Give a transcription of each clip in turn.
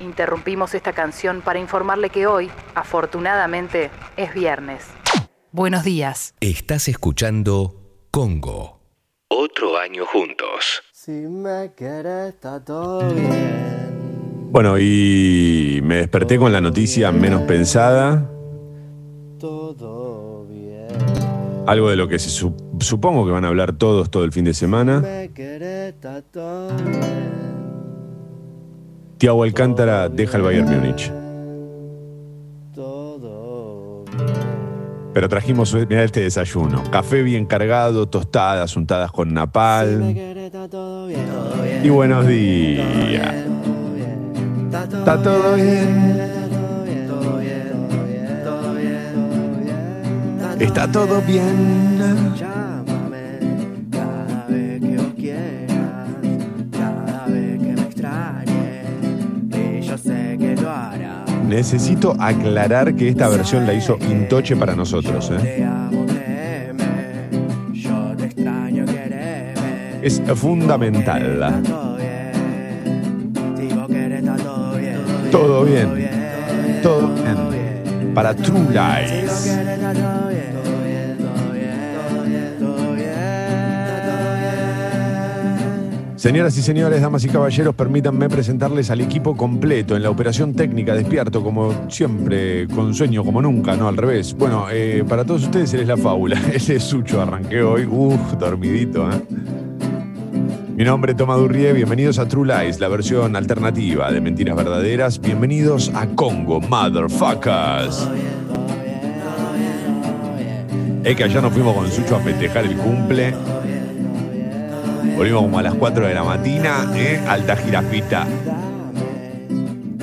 Interrumpimos esta canción para informarle que hoy, afortunadamente, es viernes. Buenos días. Estás escuchando Congo. Otro año juntos. Si me querés, está todo bien. Bueno, y me desperté con la noticia menos pensada. Todo bien. Algo de lo que se su- supongo que van a hablar todos todo el fin de semana. Me querés, está todo bien. Tiago Alcántara deja el Bayern Múnich. Todo bien. Pero trajimos, mira este desayuno. Café bien cargado, tostadas untadas con napal. está. Y buenos días. Está todo bien. Bien. Todo bien. Está todo bien. Necesito aclarar que esta versión la hizo Intoche para nosotros. ¿eh? Es fundamental. Todo bien, todo bien. Para True Si Señoras y señores, damas y caballeros, permítanme presentarles al equipo completo en la operación técnica, despierto como siempre, con sueño como nunca, no al revés. Bueno, eh, para todos ustedes él es la fábula, él es Sucho, arranqué hoy, uff, dormidito, ¿eh? Mi nombre es Toma Durrie, bienvenidos a True Lies, la versión alternativa de Mentiras Verdaderas. Bienvenidos a Congo, motherfuckers. Es que allá nos fuimos con Sucho a festejar el cumple. Volvimos como a las 4 de la mañana, ¿eh? Alta jirafita.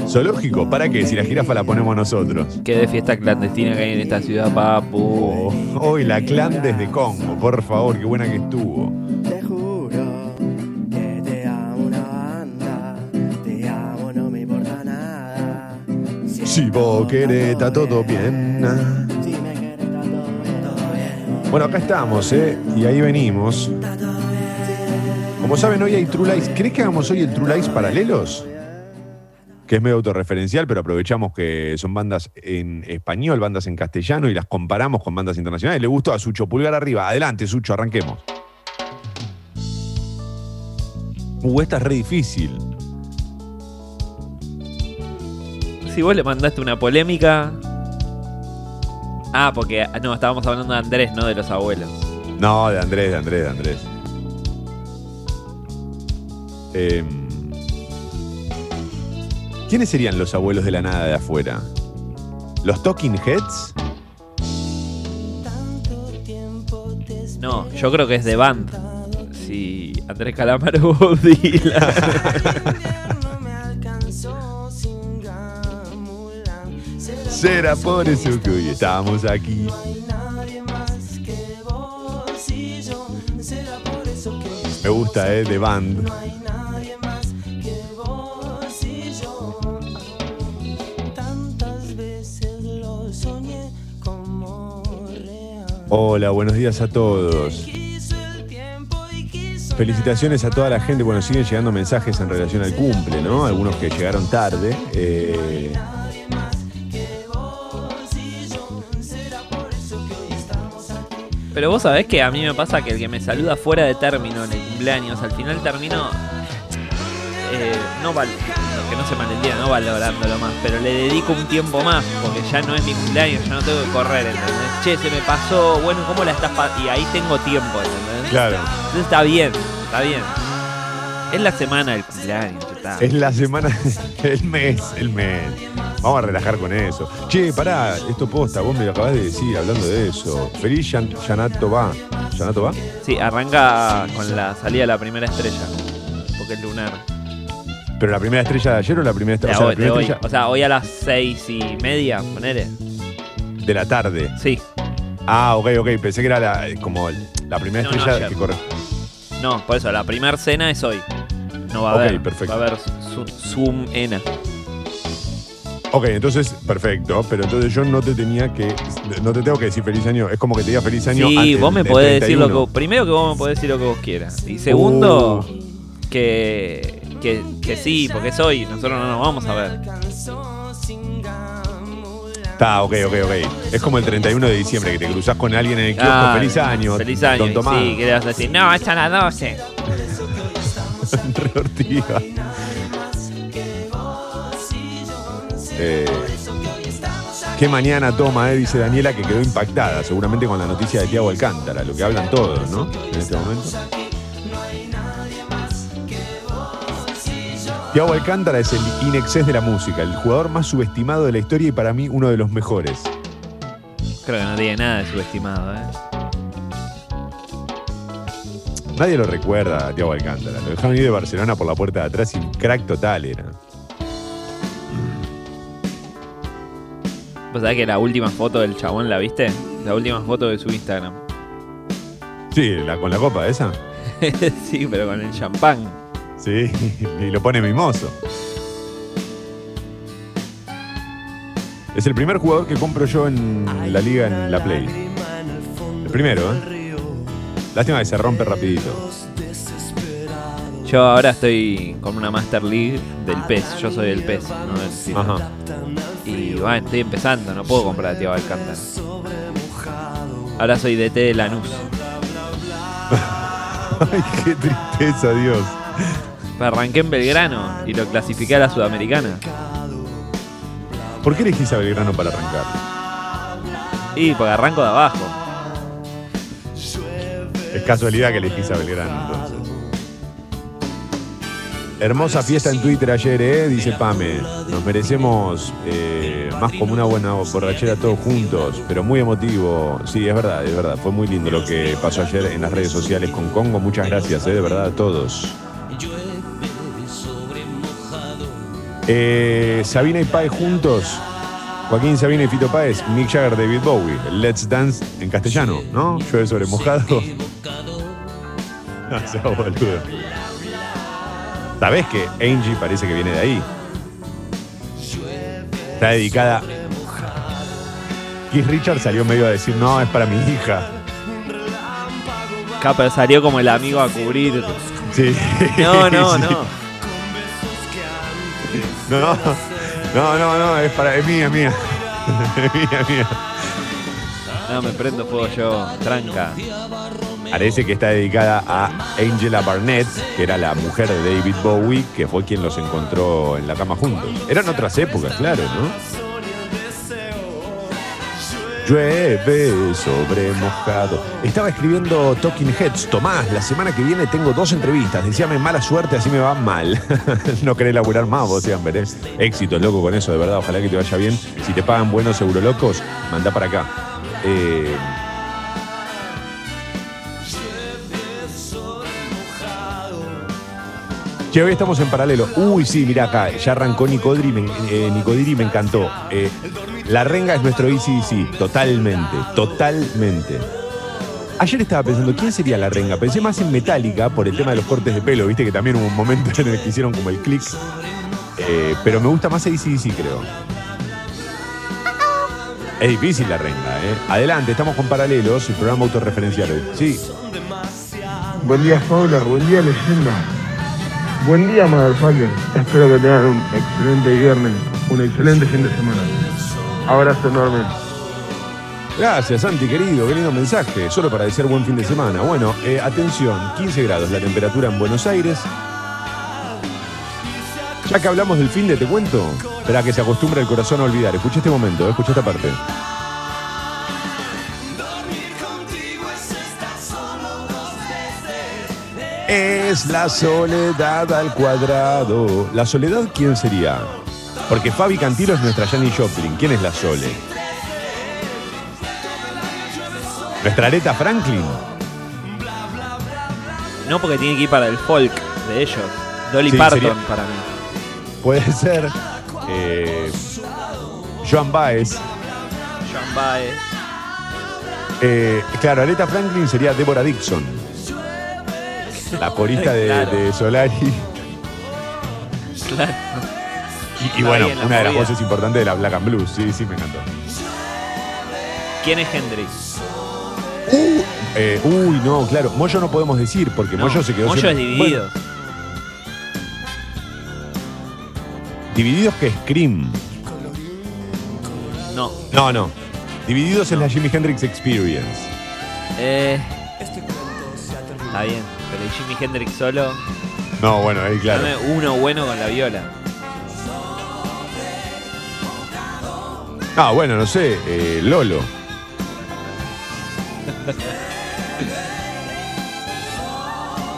Zoológico, ¿para qué? Si la jirafa la ponemos nosotros. Qué de fiesta clandestina que hay en esta ciudad, papu. Oh, hoy la clan desde Congo, por favor, qué buena que estuvo. Te juro que te amo una banda, te amo, no me importa nada. Si vos querés, está todo bien. Si me querés, está todo bien, todo bien. Bueno, acá estamos, ¿eh? Y ahí venimos. Como saben, hoy hay True Lies. ¿Crees que hagamos hoy el True Lies paralelos? Que es medio autorreferencial, pero aprovechamos que son bandas en español, bandas en castellano y las comparamos con bandas internacionales. Le gustó a Sucho, pulgar arriba. Adelante, Sucho, arranquemos. Uh, esta es re difícil. Si vos le mandaste una polémica. Ah, porque. No, estábamos hablando de Andrés, no de los abuelos. No, de Andrés, de Andrés, de Andrés. Em, ¿Quiénes serían los abuelos de la nada de afuera? ¿Los Talking Heads? No, yo creo que es de Band. Si Andrés Calamaro Bob Dylan. Será por eso que hoy estamos aquí. Me gusta, ¿eh? De band. Hola, buenos días a todos. Felicitaciones a toda la gente. Bueno, siguen llegando mensajes en relación al cumple, ¿no? Algunos que llegaron tarde. Eh, Pero vos sabés que a mí me pasa que el que me saluda fuera de término en el cumpleaños, al final termino. eh, no val que no se malentienda, no valorándolo más, pero le dedico un tiempo más, porque ya no es mi cumpleaños, ya no tengo que correr, ¿entendés? Che, se me pasó, bueno, ¿cómo la estás? Y ahí tengo tiempo, ¿entendés? claro. Entonces está bien, está bien. Es la semana del cumpleaños, está. Es la semana, el mes, el mes. Vamos a relajar con eso. Che, pará, esto posta, vos me lo acabás de decir hablando de eso. Feliz Yan- Yanato va. ¿Yanato va? Sí, arranca con la salida de la primera estrella, porque es lunar. ¿Pero la primera estrella de ayer o la primera De estrella? O sea, la hoy, de primera hoy. estrella O sea, hoy a las seis y media, ponele. de la tarde. Sí, Ah, ok, ok. Pensé que era la, como la primera No, estrella que corre. no, por eso, la primera cena es hoy. No va a Ok, haber. perfecto. Va a haber Zoom ENA. Ok, entonces, perfecto. Pero entonces yo no te tenía que. No te tengo que decir feliz año. Es como que te diga feliz año. Sí, antes vos me podés decir lo 31. que. Primero que vos me podés decir lo que vos quieras. Y segundo, Uh. que. Que, que sí, porque es hoy, nosotros no nos vamos a ver. Está, ok, ok, ok. Es como el 31 de diciembre que te cruzas con alguien en el kiosco. Ah, feliz año. Feliz año. Don Tomás. Sí, que le vas a decir, no, es a las 12. Re ortiga. Eh, qué mañana toma, eh, dice Daniela, que quedó impactada, seguramente con la noticia de Tiago Alcántara, lo que hablan todos, ¿no? En este momento. Tiago Alcántara es el inexcés de la música, el jugador más subestimado de la historia y para mí uno de los mejores. Creo que no tiene nada de subestimado, ¿eh? Nadie lo recuerda a Tiago Alcántara. Lo dejaron ir de Barcelona por la puerta de atrás y un crack total era. ¿Vos sabés que la última foto del chabón la viste? La última foto de su Instagram. Sí, la, con la copa esa. sí, pero con el champán. Sí, y lo pone mimoso. Es el primer jugador que compro yo en la liga en la Play. El primero, ¿eh? Lástima que se rompe rapidito. Yo ahora estoy con una Master League del PES. Yo soy del PES, no del FIFA. Ajá. Y bueno, estoy empezando, no puedo comprar a Tiago Alcántara. Ahora soy DT de Lanús. Ay, qué tristeza, Dios. Arranqué en Belgrano y lo clasifiqué a la Sudamericana. ¿Por qué elegís a Belgrano para arrancar? Y porque arranco de abajo. Es casualidad que elegís a Belgrano, entonces. Hermosa fiesta en Twitter ayer, ¿eh? Dice Pame. Nos merecemos eh, más como una buena borrachera todos juntos, pero muy emotivo. Sí, es verdad, es verdad. Fue muy lindo lo que pasó ayer en las redes sociales con Congo. Muchas gracias, ¿eh? De verdad, a todos. Eh, Sabina y Páez juntos. Joaquín Sabina y Fito Páez, Mick Jagger, David Bowie, Let's Dance en castellano, ¿no? Llueve sobre mojado. No, sea boludo. ¿Sabés que Angie parece que viene de ahí? Está dedicada. Keith Richard salió medio a decir, no, es para mi hija. Capa salió como el amigo a cubrir. Sí. No, no, Sí. no. No, no, no, no, es para, es mía, mía. Es mía, mía. No, me prendo fuego yo. Tranca. Parece que está dedicada a Angela Barnett, que era la mujer de David Bowie, que fue quien los encontró en la cama juntos. Eran otras épocas, claro, ¿no? Llueve sobre mojado. Estaba escribiendo Talking Heads. Tomás, la semana que viene tengo dos entrevistas. Decíame mala suerte, así me va mal. no querés laburar más vos, Ian Verés. Éxito, loco, con eso, de verdad. Ojalá que te vaya bien. Si te pagan buenos segurolocos, manda para acá. Eh, Che, hoy estamos en paralelo. Uy, sí, mira acá, ya arrancó Nicodri, me, eh, Nicodiri, me encantó. Eh, la renga es nuestro ECDC, totalmente, totalmente. Ayer estaba pensando, ¿quién sería la renga? Pensé más en Metallica por el tema de los cortes de pelo, viste que también hubo un momento en el que hicieron como el click. Eh, pero me gusta más ACDC, creo. Es difícil la renga, ¿eh? Adelante, estamos con paralelos, el programa autorreferencial hoy. Sí, Buen día, Paula. Buen día, leyenda. Buen día, Motherfucker. Espero que tengan un excelente viernes, un excelente fin de semana. Abrazo enorme. Gracias, Santi, querido. Qué lindo mensaje. Solo para decir buen fin de semana. Bueno, eh, atención, 15 grados la temperatura en Buenos Aires. Ya que hablamos del fin de, te cuento. Espera que se acostumbre el corazón a olvidar. Escucha este momento, eh, escucha esta parte. Es la soledad al cuadrado. ¿La soledad quién sería? Porque Fabi Cantilo es nuestra Janis Joplin. ¿Quién es la Sole? ¿Nuestra Aretha Franklin? No porque tiene que ir para el folk de ellos. Dolly Sí, Parton sería- para mí. Puede ser. eh, Joan Baez. Joan Baez. Eh, claro, Aretha Franklin sería Deborah Dixon. La corista de, Claro. de Solari. Claro. Y, bueno, una de las voces importantes de la Black and Blues. Sí, sí, me encantó. ¿Quién es Hendrix? Eh, uy, no, claro. Moyo no podemos decir porque No, Moyo se quedó Moyo es dividido. Bueno, Divididos que Scream. No. No, no. Divididos es la Jimi Hendrix Experience. Eh, está bien, pero ¿y Jimi Hendrix solo? No, bueno, ahí claro. Dame uno bueno con la viola. Ah, bueno, no sé, eh, Lolo.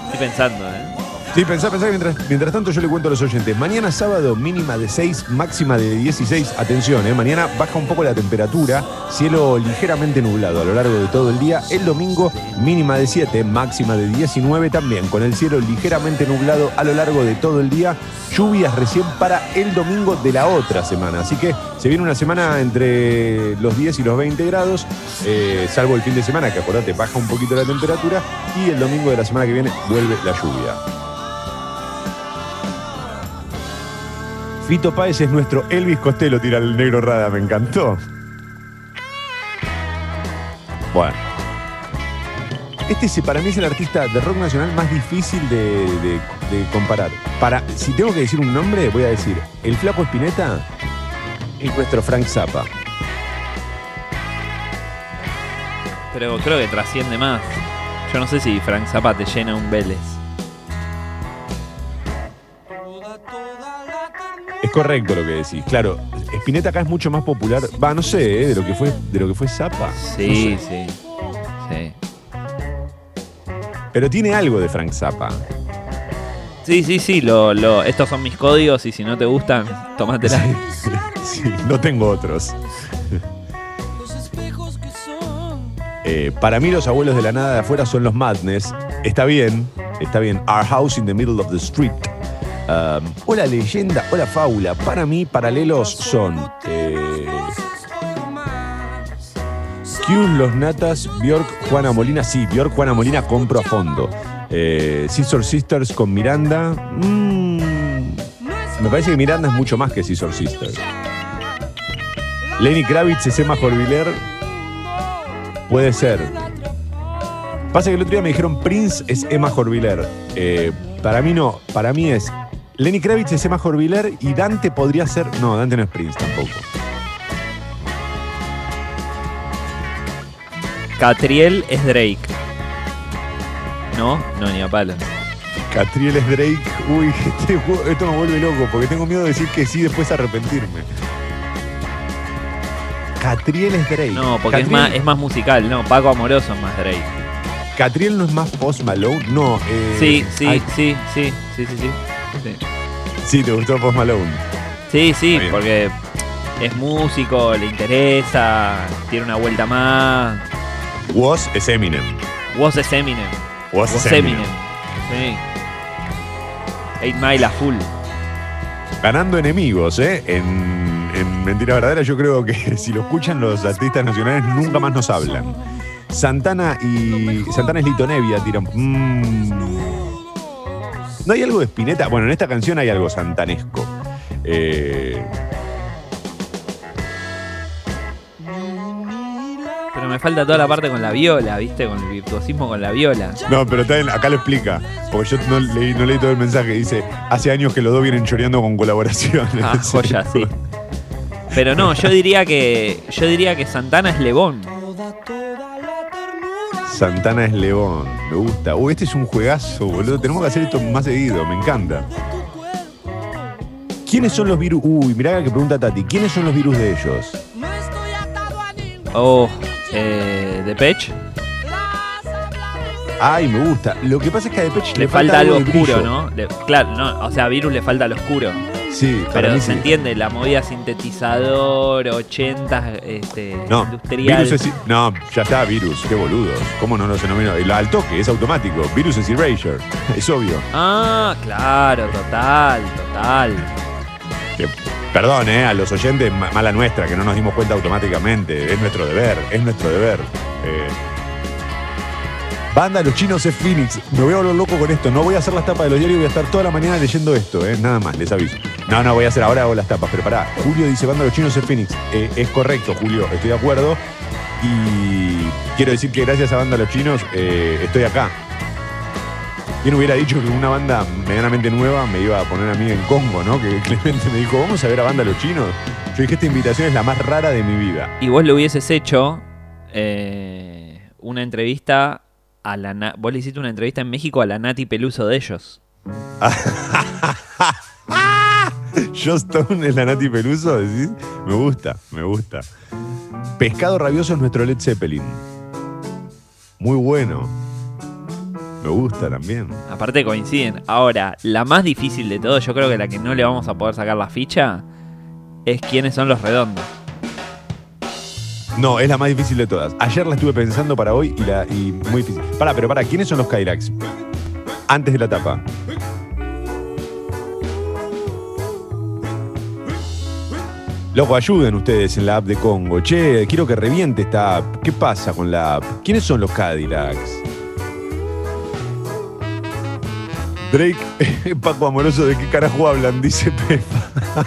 Estoy pensando, ¿eh? Sí, pensá, pensá que mientras, tanto yo le cuento a los oyentes. Mañana sábado mínima de 6, máxima de 16. Atención, ¿eh? mañana baja un poco la temperatura, cielo ligeramente nublado a lo largo de todo el día. El domingo mínima de 7, máxima de 19 también, con el cielo ligeramente nublado a lo largo de todo el día. Lluvias recién para el domingo de la otra semana. Así que se viene una semana entre los 10 y los 20 grados, eh, salvo el fin de semana, que acordate, baja un poquito la temperatura. Y el domingo de la semana que viene vuelve la lluvia. Fito Páez es nuestro Elvis Costello, tira el negro Rada, me encantó. Bueno. Este es- para mí es el artista de rock nacional más difícil de, de- comparar. Para, si tengo que decir un nombre, voy a decir, el Flaco Espineta es nuestro Frank Zappa. Pero creo que trasciende más. Yo no sé si Frank Zappa te llena un Vélez. Es correcto lo que decís. Claro, Spinetta acá es mucho más popular. Va, no sé, ¿eh? de lo que fue, de lo que fue Zappa. Sí, No sé. sí. Sí. Pero tiene algo de Frank Zappa. Sí, sí, sí. Lo, lo, estos son mis códigos y si no te gustan, tómatela. Sí, no tengo otros. Eh, para mí los abuelos de la nada de afuera son los Madness. Está bien, está bien. Our house in the middle of the street. Um, hola leyenda, hola fábula. Para mí paralelos son eh, Los Natas, Bjork, Juana Molina. Sí, Bjork, Juana Molina compro a fondo. Eh, Sisters con Miranda. mm, me parece que Miranda es mucho más que Scissor Sisters. Lenny Kravitz es Emma. Puede ser. Pasa que el otro día me dijeron Prince es Emma Jorviler. Eh, para mí no. Para mí es Lenny Kravitz es Emma Jorviler y Dante podría ser. No, Dante no es Prince tampoco. Catriel es Drake. ¿No? No, ni a palo. Catriel es Drake. Uy, este juego- esto me vuelve loco porque tengo miedo de decir que sí después arrepentirme. Catriel es Drake. No, porque es más, es más musical, ¿no? Paco Amoroso es más Drake. Catriel no es más Post Malone. No. eh, Sí, sí, sí, sí, sí, sí, sí. Sí, sí, te gustó Post Malone. sí, sí, porque es músico, le interesa, tiene una vuelta más. Was es Eminem. Woz es Eminem. Was, es Eminem. Eminem. Sí. Eight Mile a full. Ganando enemigos, ¿eh? En, en Mentira Verdadera yo creo que si lo escuchan los artistas nacionales nunca más nos hablan. Santana y... Santana es Lito Nevia, tiran... mm. ¿No hay algo de Spinetta? Bueno, en esta canción hay algo santanesco. Eh, Pero me falta toda la parte con la viola, ¿viste? Con el virtuosismo con la viola. no, pero en- acá lo explica. Porque yo no leí, no leí todo el mensaje. Dice, hace años que los dos vienen choreando con colaboraciones. Ah, joya, sí. Pero no, yo diría que. Yo diría que Santana es Lebón. Santana es León, me gusta. Uy, este es un juegazo, boludo. Tenemos que hacer esto más seguido, me encanta. ¿Quiénes son los virus? Uy, mirá que pregunta Tati. ¿Quiénes son los virus de ellos? Oh, eh, Depeche. Ay, me gusta. Lo que pasa es que a Depeche Le, falta, algo de oscuro. ¿no? Le- claro, no, o sea, a Virus le falta lo oscuro. Sí, para Pero mí se sí. entiende, la movida sintetizador, 80, este, No, industrial. virus es, no, ya está, virus, qué boludos. ¿Cómo no lo? El- Al toque, es automático. Virus es Erasure, es obvio. Ah, claro, total, total. Que- perdón, eh, a los oyentes, ma- mala nuestra, que no nos dimos cuenta automáticamente. Es nuestro deber, es nuestro deber. Eh, Banda Los Chinos es Phoenix. Me voy a volver loco con esto. No voy a hacer las tapas de los diarios, voy a estar toda la mañana leyendo esto, eh. Nada más, les aviso. No, no, voy a hacer ahora hago las tapas, pero pará. Julio dice Banda Los Chinos es Phoenix. Eh, es correcto, Julio, estoy de acuerdo. Y quiero decir que gracias a Banda Los Chinos eh, estoy acá. ¿Quién hubiera dicho que una banda medianamente nueva me iba a poner a mí en Congo, ¿no? Que Clemente me dijo, vamos a ver a banda Los Chinos. Yo dije, esta invitación es la más rara de mi vida. Y vos le hubieses hecho eh, una entrevista a la... Na- Vos le hiciste una entrevista en México a la Nati Peluso de ellos. Joe Stone es la Nati Peluso, decís. Me gusta, me gusta. Pescado rabioso es nuestro Led Zeppelin. Muy bueno. Me gusta también. Aparte coinciden. Ahora, la más difícil de todo, yo creo que la que no le vamos a poder sacar la ficha, es quiénes son los redondos. No, es la más difícil de todas. Ayer la estuve pensando para hoy y, la, muy difícil. Pará, pero pará, ¿quiénes son los Kyrax? Antes de la tapa. Loco, ayuden ustedes en la app de Congo. Che, quiero que reviente esta app. ¿Qué pasa con la app? ¿Quiénes son los Cadillacs? Drake, Paco Amoroso, ¿de qué carajo hablan? Dice Pepa.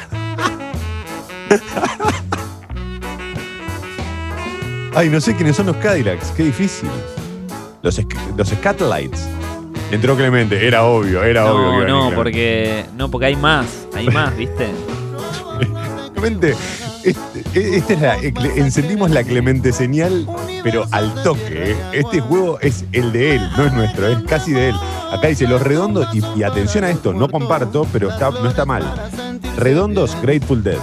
Ay, no sé quiénes son los Cadillacs. Qué difícil. Los, los Scatlights. Entró Clemente. Era obvio, era obvio. que No, porque. No, porque hay más. Hay más, ¿viste? Clemente, este, este es la, cle- encendimos la Clemente señal, pero al toque. ¿eh? Este juego es el de él, no es nuestro, es casi de él. Acá dice los redondos, y, y atención a esto, no comparto, pero está, no está mal. Redondos, Grateful Dead.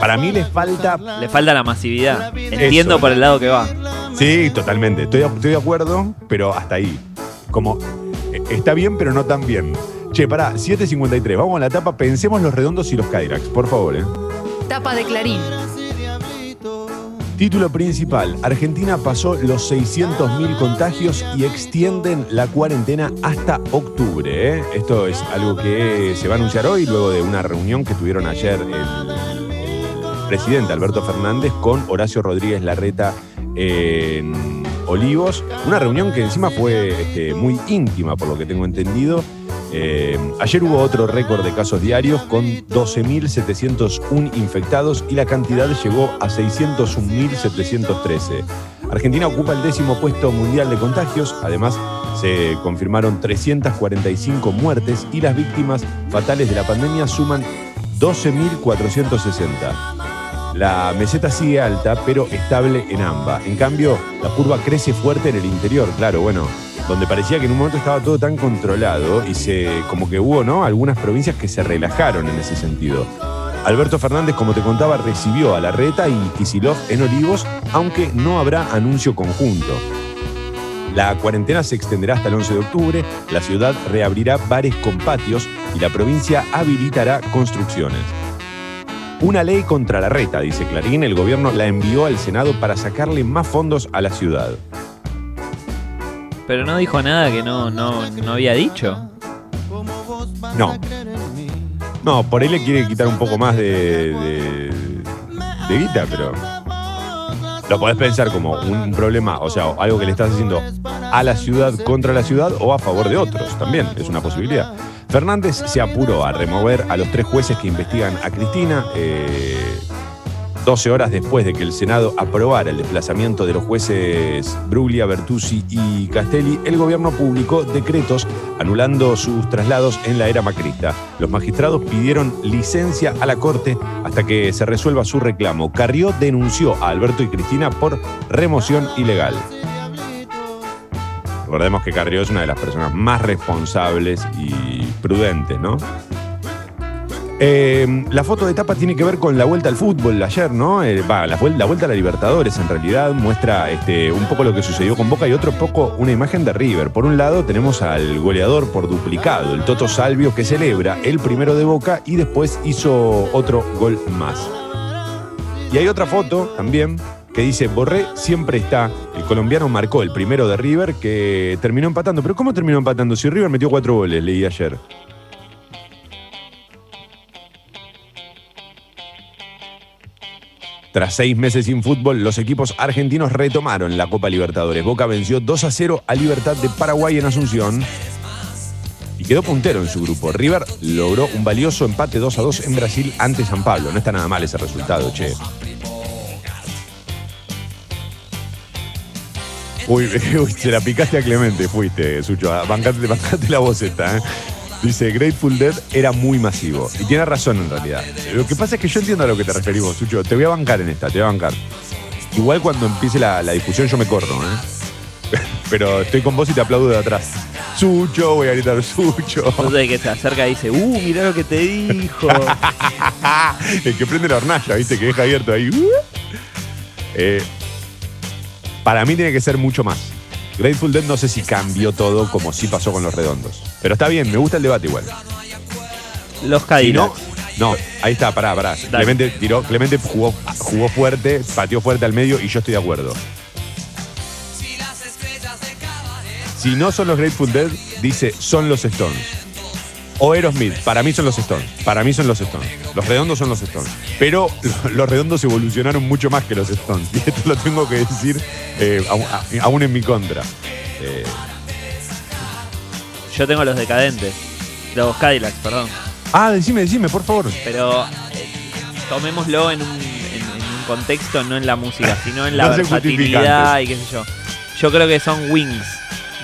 Para mí les falta. Le falta la masividad. Entiendo Eso. por el lado que va. Sí, totalmente. Estoy, estoy de acuerdo, pero hasta ahí. Como eh, está bien, pero no tan bien. Che, pará, 7.53. Vamos a la tapa. Pensemos los redondos y los Kyrax, por favor, ¿eh? Tapa de Clarín. Título principal. Argentina pasó los 600.000 contagios y extienden la cuarentena hasta octubre. ¿eh? Esto es algo que se va a anunciar hoy, luego de una reunión que tuvieron ayer el, el presidente Alberto Fernández con Horacio Rodríguez Larreta en Olivos. Una reunión que encima fue este, muy íntima, por lo que tengo entendido. Eh, ayer hubo otro récord de casos diarios con 12.701 infectados y la cantidad llegó a 601.713. Argentina ocupa el décimo puesto mundial de contagios, además se confirmaron 345 muertes y las víctimas fatales de la pandemia suman 12.460. La meseta sigue alta, pero estable en AMBA. En cambio, la curva crece fuerte en el interior, claro, bueno, donde parecía que en un momento estaba todo tan controlado y se como que hubo, ¿no? Algunas provincias que se relajaron en ese sentido. Alberto Fernández, como te contaba, recibió a Larreta y Kisilov en Olivos, aunque no habrá anuncio conjunto. La cuarentena se extenderá hasta el 11 de octubre, la ciudad reabrirá bares con patios y la provincia habilitará construcciones. Una ley contra la reta, dice Clarín, el gobierno la envió al Senado para sacarle más fondos a la ciudad. Pero no dijo nada que no, no, no había dicho. No. No, por ahí le quiere quitar un poco más de, de, de guita, pero lo podés pensar como un problema, o sea, algo que le estás haciendo a la ciudad contra la ciudad o a favor de otros, también es una posibilidad. Fernández se apuró a remover a los tres jueces que investigan a Cristina. eh, 12 horas después de que el Senado aprobara el desplazamiento de los jueces Bruglia, Bertuzzi y Castelli, el gobierno publicó decretos anulando sus traslados en la era macrista. Los magistrados pidieron licencia a la Corte hasta que se resuelva su reclamo. Carrió denunció a Alberto y Cristina por remoción ilegal. Recordemos que Carrió es una de las personas más responsables y prudentes, ¿no? Eh, la foto de tapa tiene que ver con la vuelta al fútbol ayer, ¿no? Eh, Va, la, vuel- la vuelta a la Libertadores en realidad muestra este, un poco lo que sucedió con Boca y otro poco una imagen de River. Por un lado tenemos al goleador por duplicado, el Toto Salvio, que celebra el primero de Boca y después hizo otro gol más. Y hay otra foto también que dice, Borré siempre está, el colombiano marcó el primero de River que terminó empatando. Pero ¿cómo terminó empatando? Si River metió cuatro goles, leí ayer. Tras seis meses sin fútbol, los equipos argentinos retomaron la Copa Libertadores. Boca venció 2 a 0 a Libertad de Paraguay en Asunción y quedó puntero en su grupo. River logró un valioso empate 2 a 2 en Brasil ante San Pablo. No está nada mal ese resultado, che. Uy, uy, se la picaste a Clemente, fuiste, Sucho. ah, Bancate, bancate la boceta, ¿eh? Dice, Grateful Dead era muy masivo. Y tiene razón en realidad. Lo que pasa es que yo entiendo a lo que te referís vos, Sucho. Te voy a bancar en esta, te voy a bancar. Igual cuando empiece la, la discusión yo me corro, ¿eh? Pero estoy con vos y te aplaudo de atrás. Sucho, voy a gritar Sucho. No sé, que se acerca y dice, uh, mirá lo que te dijo. El que prende la hornalla, ¿viste? Que deja abierto ahí. Eh, para mí tiene que ser mucho más. Grateful Dead no sé si cambió todo como sí pasó con los redondos. Pero está bien, me gusta el debate igual. Los Si Cadillacs. no, no, ahí está, pará, pará. Clemente tiró, Clemente jugó, jugó fuerte, pateó fuerte al medio y yo estoy de acuerdo. Si no son los Grateful Dead, dice son los Stones. O Aerosmith, para mí son los Stones. Para mí son los Stones. Los redondos son los Stones. Pero lo- los redondos evolucionaron mucho más que los Stones. Y esto lo tengo que decir eh, aún- en mi contra. Eh, Yo tengo los decadentes. Los Cadillacs, perdón. ah, decime, decime, por favor. Pero eh, tomémoslo en un, en- en un contexto, no en la música, sino en la No versatilidad y qué sé yo. Yo creo que son Wings,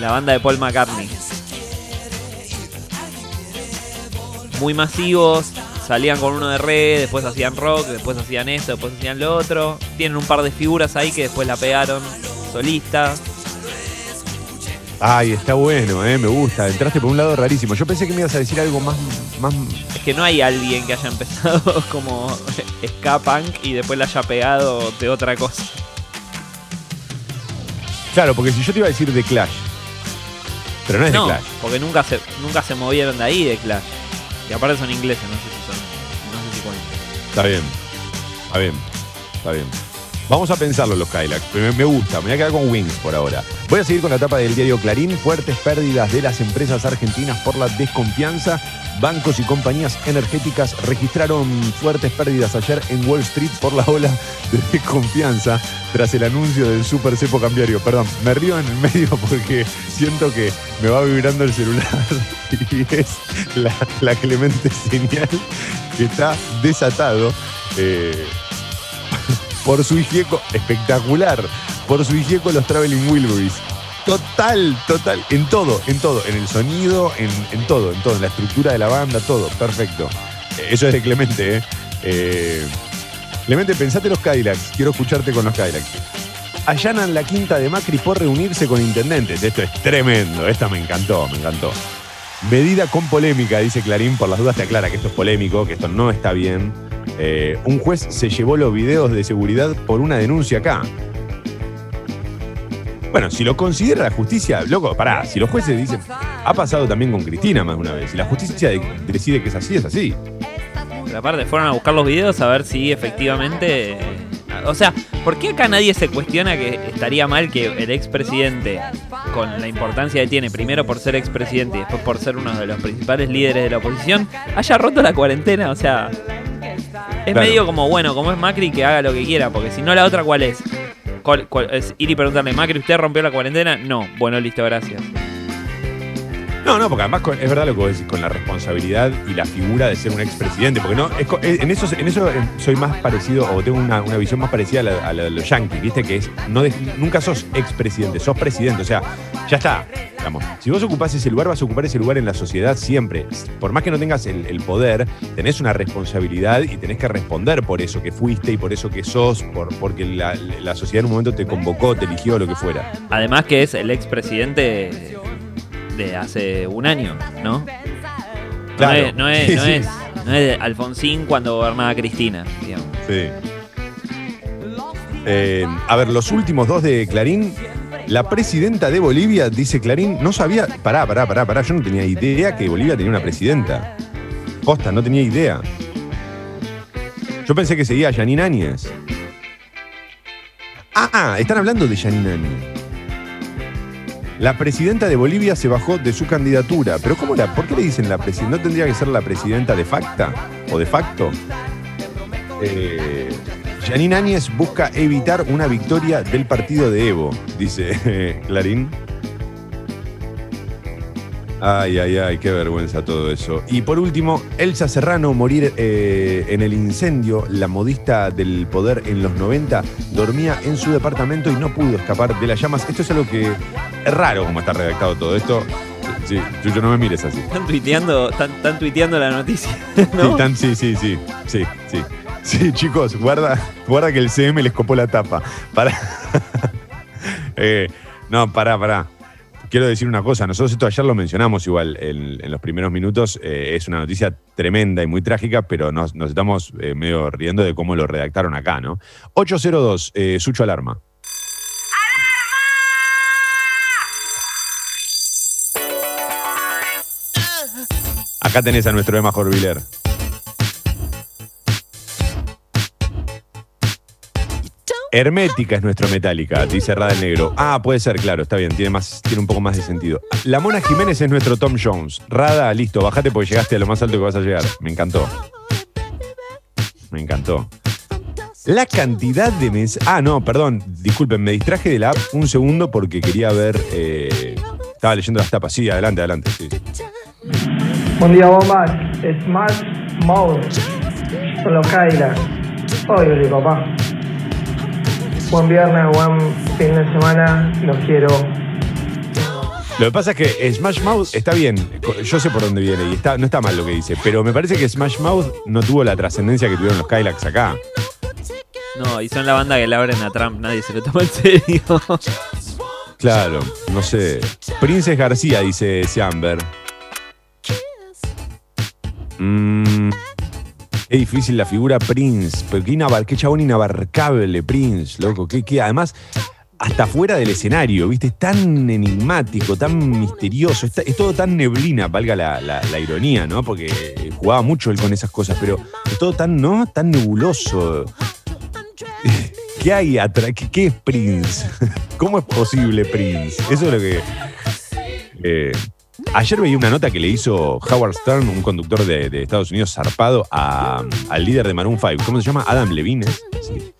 la banda de Paul McCartney. Muy masivos, salían con uno de re, después hacían rock, después hacían esto, después hacían lo otro. Tienen un par de figuras ahí que después la pegaron solistas. Ay, está bueno, eh, me gusta. Entraste por un lado rarísimo. Yo pensé que me ibas a decir algo más, más Es que no hay alguien que haya empezado como ska punk y después la haya pegado de otra cosa. Claro, porque si yo te iba a decir The Clash, pero no es No, The Clash. porque nunca se, nunca se movieron de ahí de Clash. Y aparte son ingleses, no sé si son. No sé si cuentan. Está bien, está bien, está bien. Vamos a pensarlo los Kylax. Me, gusta, me voy a quedar con Wings por ahora. Voy a seguir con la etapa del diario Clarín. Fuertes pérdidas de las empresas argentinas por la desconfianza. Bancos y compañías energéticas registraron fuertes pérdidas ayer en Wall Street por la ola de desconfianza tras el anuncio del super cepo cambiario. Perdón, me río en el medio porque siento que me va vibrando el celular y es la, la clemente señal que está desatado. eh, por su hijieco, espectacular, por su hijieco los Traveling Wilburys. Total, total, en todo, en todo, en el sonido, en, todo, en todo, en la estructura de la banda, todo, perfecto. Eh, Eso es de Clemente, ¿eh? Eh, Clemente, pensate los Cadillacs, quiero escucharte con los Cadillacs. Allanan la quinta de Macri por reunirse con intendentes. Esto es tremendo, esta me encantó, me encantó. Medida con polémica, dice Clarín, por las dudas te aclara que esto es polémico, que esto no está bien. Eh, un juez se llevó los videos de seguridad por una denuncia acá. Bueno, si lo considera la justicia, loco, pará, si los jueces dicen, ha pasado también con Cristina más de una vez, si la justicia de- decide que es así, es así. Pero aparte fueron a buscar los videos a ver si efectivamente. O sea, ¿por qué acá nadie se cuestiona que estaría mal que el expresidente, con la importancia que tiene, primero por ser expresidente y después por ser uno de los principales líderes de la oposición, haya roto la cuarentena? O sea, es Claro. medio como, bueno, como es Macri, que haga lo que quiera, porque si no, la otra, ¿cuál es? ¿Cuál- cuál- es ir y preguntarle, Macri, ¿usted rompió la cuarentena? No. Bueno, listo, gracias. No, no, porque además es verdad lo que vos decís, con la responsabilidad y la figura de ser un expresidente, porque no, en eso, en eso eh, soy más parecido, o tengo una, una visión más parecida a la, de los yankees, ¿viste? Que es, nunca sos expresidente, sos presidente, o sea, ya está. Digamos, si vos ocupás ese lugar, vas a ocupar ese lugar en la sociedad siempre. Por más que no tengas el, el poder, tenés una responsabilidad y tenés que responder por eso que fuiste y por eso que sos, por, porque la, la sociedad en un momento te convocó, te eligió, lo que fuera. Además que es el expresidente de hace un año, ¿no? No es, no es, no es, no es Alfonsín cuando gobernaba Cristina, digamos. Sí. Eh, a ver, los últimos dos de Clarín. La presidenta de Bolivia, dice Clarín, no sabía. Pará, pará, pará, pará. Yo no tenía idea que Bolivia tenía una presidenta. Posta, no tenía idea. Yo pensé que seguía a Janine Áñez. Ah, están hablando de Janine Áñez. La presidenta de Bolivia se bajó de su candidatura. Pero ¿cómo la, ¿por qué le dicen la presidenta? ¿No tendría que ser la presidenta de facto? ¿O de facto? Eh, Janine Áñez busca evitar una victoria del partido de Evo, dice Clarín. Ay, ay, ay, qué vergüenza todo eso. Y por último, Elsa Serrano morir eh, en el incendio. La modista del poder en los 90 dormía en su departamento y no pudo escapar de las llamas. Esto es algo que es raro como está redactado todo esto. Sí, yo no me mires así. Están tuiteando, están, están tuiteando la noticia. Sí, ¿no? sí, sí, sí, sí, sí. Sí, chicos, guarda, guarda que el CM les copó la tapa. Para. Eh, no, pará, pará. Quiero decir una cosa, nosotros esto ayer lo mencionamos igual en, los primeros minutos, eh, es una noticia tremenda y muy trágica, pero nos, estamos eh, medio riendo de cómo lo redactaron acá, ¿no? 802, eh, Sucho Alarma. Acá tenés a nuestro Emma Jorviler. Hermética es nuestro Metallica, dice Rada el Negro. Ah, puede ser, claro, está bien, tiene, más, tiene un poco más de sentido. La Mona Jiménez es nuestro Tom Jones. Rada, listo, bájate porque llegaste a lo más alto que vas a llegar. Me encantó. Me encantó. La cantidad de mensajes. Ah, no, perdón, disculpen, me distraje de la app un segundo porque quería ver. eh, estaba leyendo las tapas. Sí, adelante, adelante. sí. Buen día, bombas. Mouth. Con los Kylax. Oye, papá. Buen viernes, buen fin de semana. Los quiero. Lo que pasa es que Smash Mouth está bien, yo sé por dónde viene y está, no está mal lo que dice, pero me parece que Smash Mouth no tuvo la trascendencia que tuvieron los Kylax acá. No, y son la banda que le abren a Trump, nadie se lo toma en serio. Claro, no sé. Princes García, dice Seamber. Mm, es difícil la figura Prince, pero qué, qué chabón inabarcable Prince, loco. Qué, qué- además, hasta fuera del escenario, ¿viste? Es tan enigmático, tan misterioso, es todo tan neblina, valga la, ironía, ¿no? Porque jugaba mucho él con esas cosas, pero es todo tan, ¿no? Tan nebuloso. ¿Qué hay atrás? ¿Qué, qué es Prince? ¿Cómo es posible Prince? Eso es lo que. eh, ayer veía una nota que le hizo Howard Stern, un conductor de, Estados Unidos zarpado, al líder de Maroon 5. ¿Cómo se llama? Adam Levine. Sí.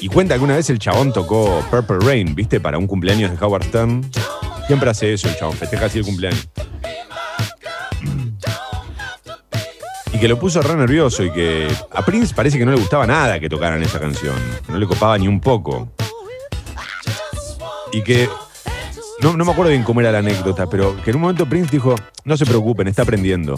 Y cuenta que una vez el chabón tocó Purple Rain, ¿viste? Para un cumpleaños de Howard Stern. Siempre hace eso el chabón, festeja así el cumpleaños. Y que lo puso re nervioso y que a Prince parece que no le gustaba nada que tocaran esa canción. No le copaba ni un poco. Y que. No, no me acuerdo bien cómo era la anécdota, pero que en un momento Prince dijo: No se preocupen, está aprendiendo.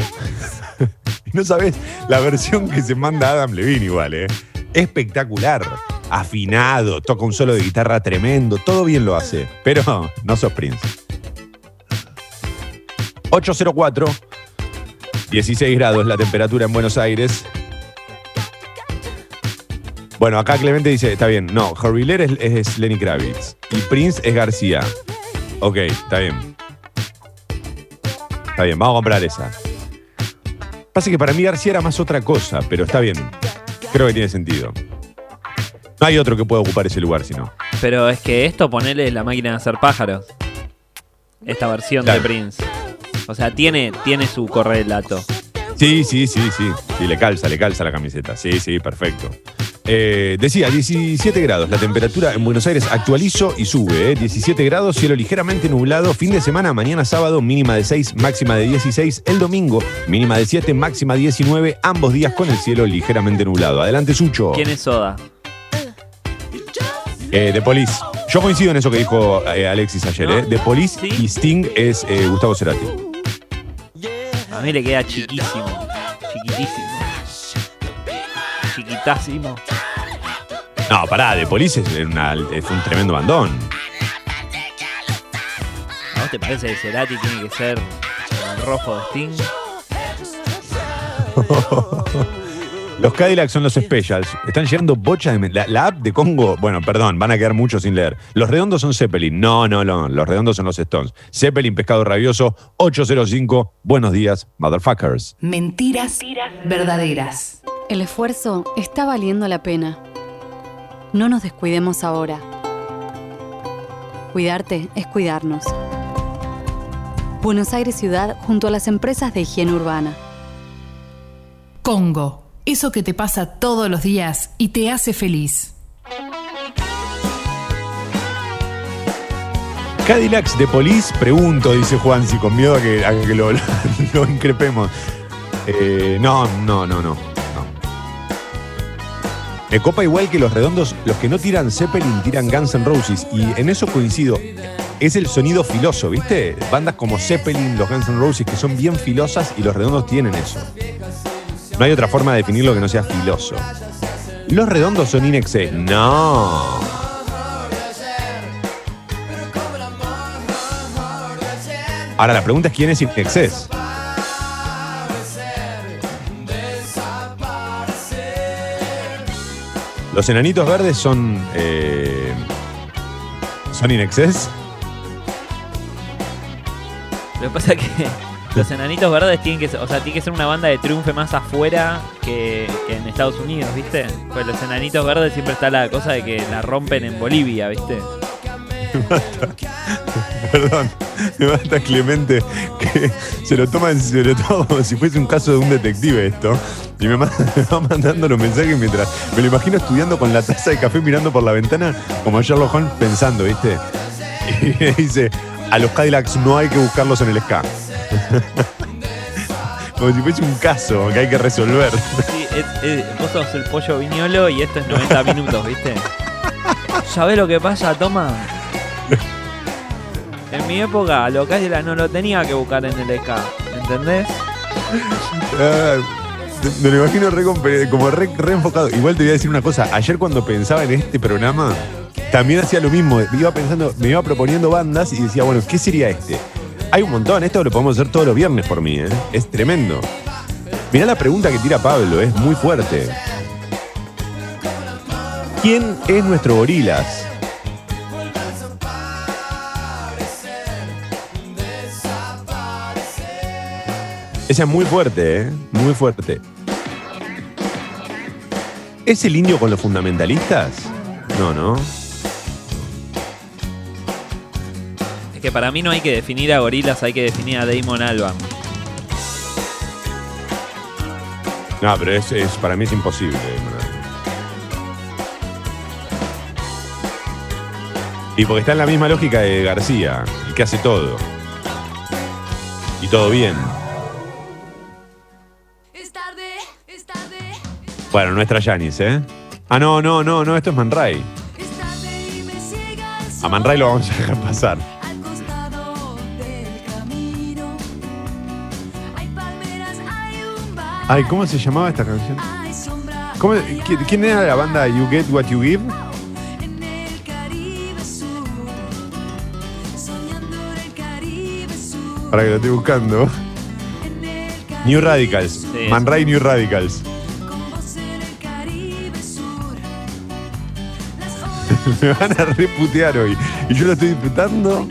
no sabes la versión que se manda Adam Levine igual, ¿eh? Espectacular. Afinado, toca un solo de guitarra tremendo, todo bien lo hace. Pero no sos Prince. 804. 16 grados la temperatura en Buenos Aires. Bueno, acá Clemente dice, está bien, no, Horviller es, es Lenny Kravitz y Prince es García. Ok, está bien. Está bien, vamos a comprar esa. Pasa que para mí García era más otra cosa, pero está bien. Creo que tiene sentido. No hay otro que pueda ocupar ese lugar, si no. Pero es que esto ponele la máquina de hacer pájaros. Esta versión Claro. de Prince. O sea, tiene, tiene su correlato. Sí, sí, sí, sí. Sí, le calza, le calza la camiseta. Sí, sí, perfecto. Eh, decía, 17 grados. La temperatura en Buenos Aires actualizo y sube. eh. 17 grados, cielo ligeramente nublado. Fin de semana, mañana sábado, mínima de 6, máxima de 16. El domingo, mínima de 7, máxima 19. Ambos días con el cielo ligeramente nublado. Adelante, Sucho. ¿Quién es Soda? Eh, The Police. Yo coincido en eso que dijo eh, Alexis ayer. Police ¿Sí? y Sting es Gustavo Cerati. A mí le queda chiquísimo. Chiquitísimo. Chiquitásimo. No, pará, The Police es, una- es un tremendo bandón. ¿A vos te parece que Cerati tiene que ser el rojo de Sting? Los Cadillacs son los Specials. Están llegando bochas de... men- La, la app de Congo, bueno, perdón, van a quedar muchos sin leer. Los redondos son Zeppelin. No, no, no. Los redondos son los Stones. Zeppelin, Pescado Rabioso, 805. Buenos días, motherfuckers. Mentiras verdaderas. El esfuerzo está valiendo la pena. No nos descuidemos ahora. Cuidarte es cuidarnos. Buenos Aires Ciudad junto a las empresas de higiene urbana. Congo, eso que te pasa todos los días y te hace feliz. Cadillacs de Police, pregunto, dice Juansi, con miedo a que, a que lo, lo increpemos. Eh, no, no, no, no. Me copa igual que los redondos, los que no tiran Zeppelin tiran Guns N' Roses. Y en eso coincido. Es el sonido filoso, ¿viste? Bandas como Zeppelin, los Guns N' Roses, que son bien filosas y los redondos tienen eso. No hay otra forma de definirlo que no sea filoso. Los redondos son inexes. No. Ahora la pregunta es quién es Inexcess. Los enanitos verdes son. eh, son Inexcess. Lo que pasa es que los enanitos verdes tienen que ser, o sea, tiene que ser una banda de triunfe más afuera que, que en Estados Unidos, ¿viste? Pues los enanitos verdes siempre está la cosa de que la rompen en Bolivia, ¿viste? Perdón, me basta Clemente que se lo toma serio todo como si fuese un caso de un detective esto. Y me, manda- me va mandando los mensajes mientras me lo imagino estudiando con la taza de café mirando por la ventana como Sherlock Holmes pensando, ¿viste? Y dice, a los Cadillacs no hay que buscarlos en el ska. como si fuese un caso que hay que resolver. Sí, es- es- vos sos el pollo viñolo y esto es 90 minutos, ¿viste? ¿Sabés lo que pasa, Toma? En mi época, lo que no lo tenía que buscar en el SK, ¿entendés? Ah, Me lo imagino compe- como re, re enfocado. Igual te voy a decir una cosa. Ayer cuando pensaba en este programa, también hacía lo mismo. Me iba pensando, me iba proponiendo bandas y decía, bueno, ¿qué sería este? Hay un montón. Esto lo podemos hacer todos los viernes por mí, ¿eh? Es tremendo. Mirá la pregunta que tira Pablo, es muy fuerte. ¿Quién es nuestro gorilas? Esa es muy fuerte, ¿eh? Muy fuerte. ¿Es el indio con los fundamentalistas? No, no. Es que para mí no hay que definir a gorilas, hay que definir a Damon Albarn. No, pero es, es- para mí es imposible. Y porque está en la misma lógica de García, el que hace todo. Y todo bien. Bueno, nuestra Yanis, ¿eh? Ah, no, no, no, no, esto es Man Ray. A Man Ray lo vamos a dejar pasar. Ay, ¿cómo se llamaba esta canción? ¿Cómo- qui- ¿Quién era la banda You Get What You Give? Para que lo estoy buscando. New Radicals. Man Ray New Radicals. Me van a reputear hoy. Y yo lo estoy disfrutando.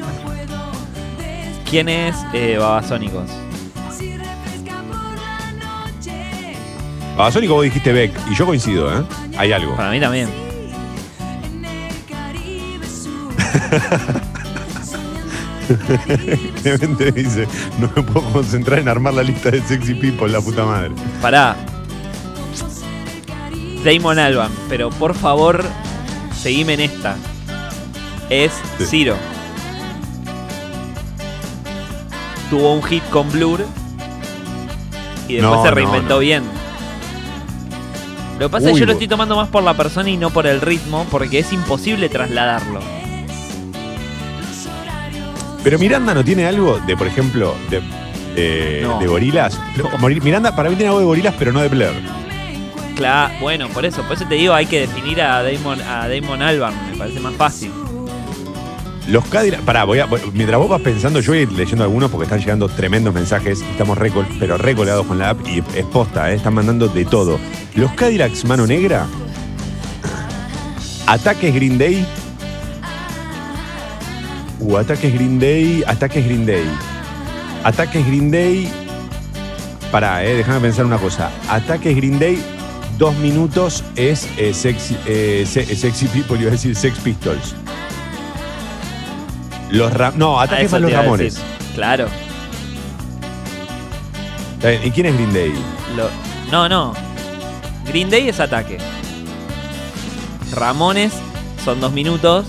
¿Quién es eh, Babasónicos? Babasónico vos dijiste Beck. Y yo coincido, ¿eh? Hay algo. Para mí también. Clemente dice, no me puedo concentrar en armar la lista de sexy people, la puta madre. Pará. Damon Alban, pero por favor, seguime en esta. Es Sí. Ciro. Tuvo un hit con Blur y después No, se reinventó no. bien. Lo que pasa es que yo lo estoy tomando más por la persona y no por el ritmo, porque es imposible trasladarlo. Pero Miranda no tiene algo de, por ejemplo, de, de, No. de gorilas. Miranda para mí tiene algo de gorilas, pero no de Blair. Bueno, por eso, por eso te digo, hay que definir a Damon, a Damon Albarn, me parece más fácil. Los Cadillacs. Pará, voy a, mientras vos vas pensando, yo voy a ir leyendo algunos porque están llegando tremendos mensajes. Estamos recol, pero con la app y es posta, ¿eh? están mandando de todo. Los Cadillacs Mano Negra. Ataques Green Day. Uh, ataques Green Day. Ataques Green Day. Ataques Green Day. Pará, eh, déjame pensar una cosa. Ataques Green Day, dos minutos es eh, sexy, eh, se- Sexy People, iba a decir Sex Pistols. Los Ra- No, A ataques eso para los a Ramones. Claro. ¿Y quién es Green Day? Lo- no, no. Green Day es ataque. Ramones son dos minutos.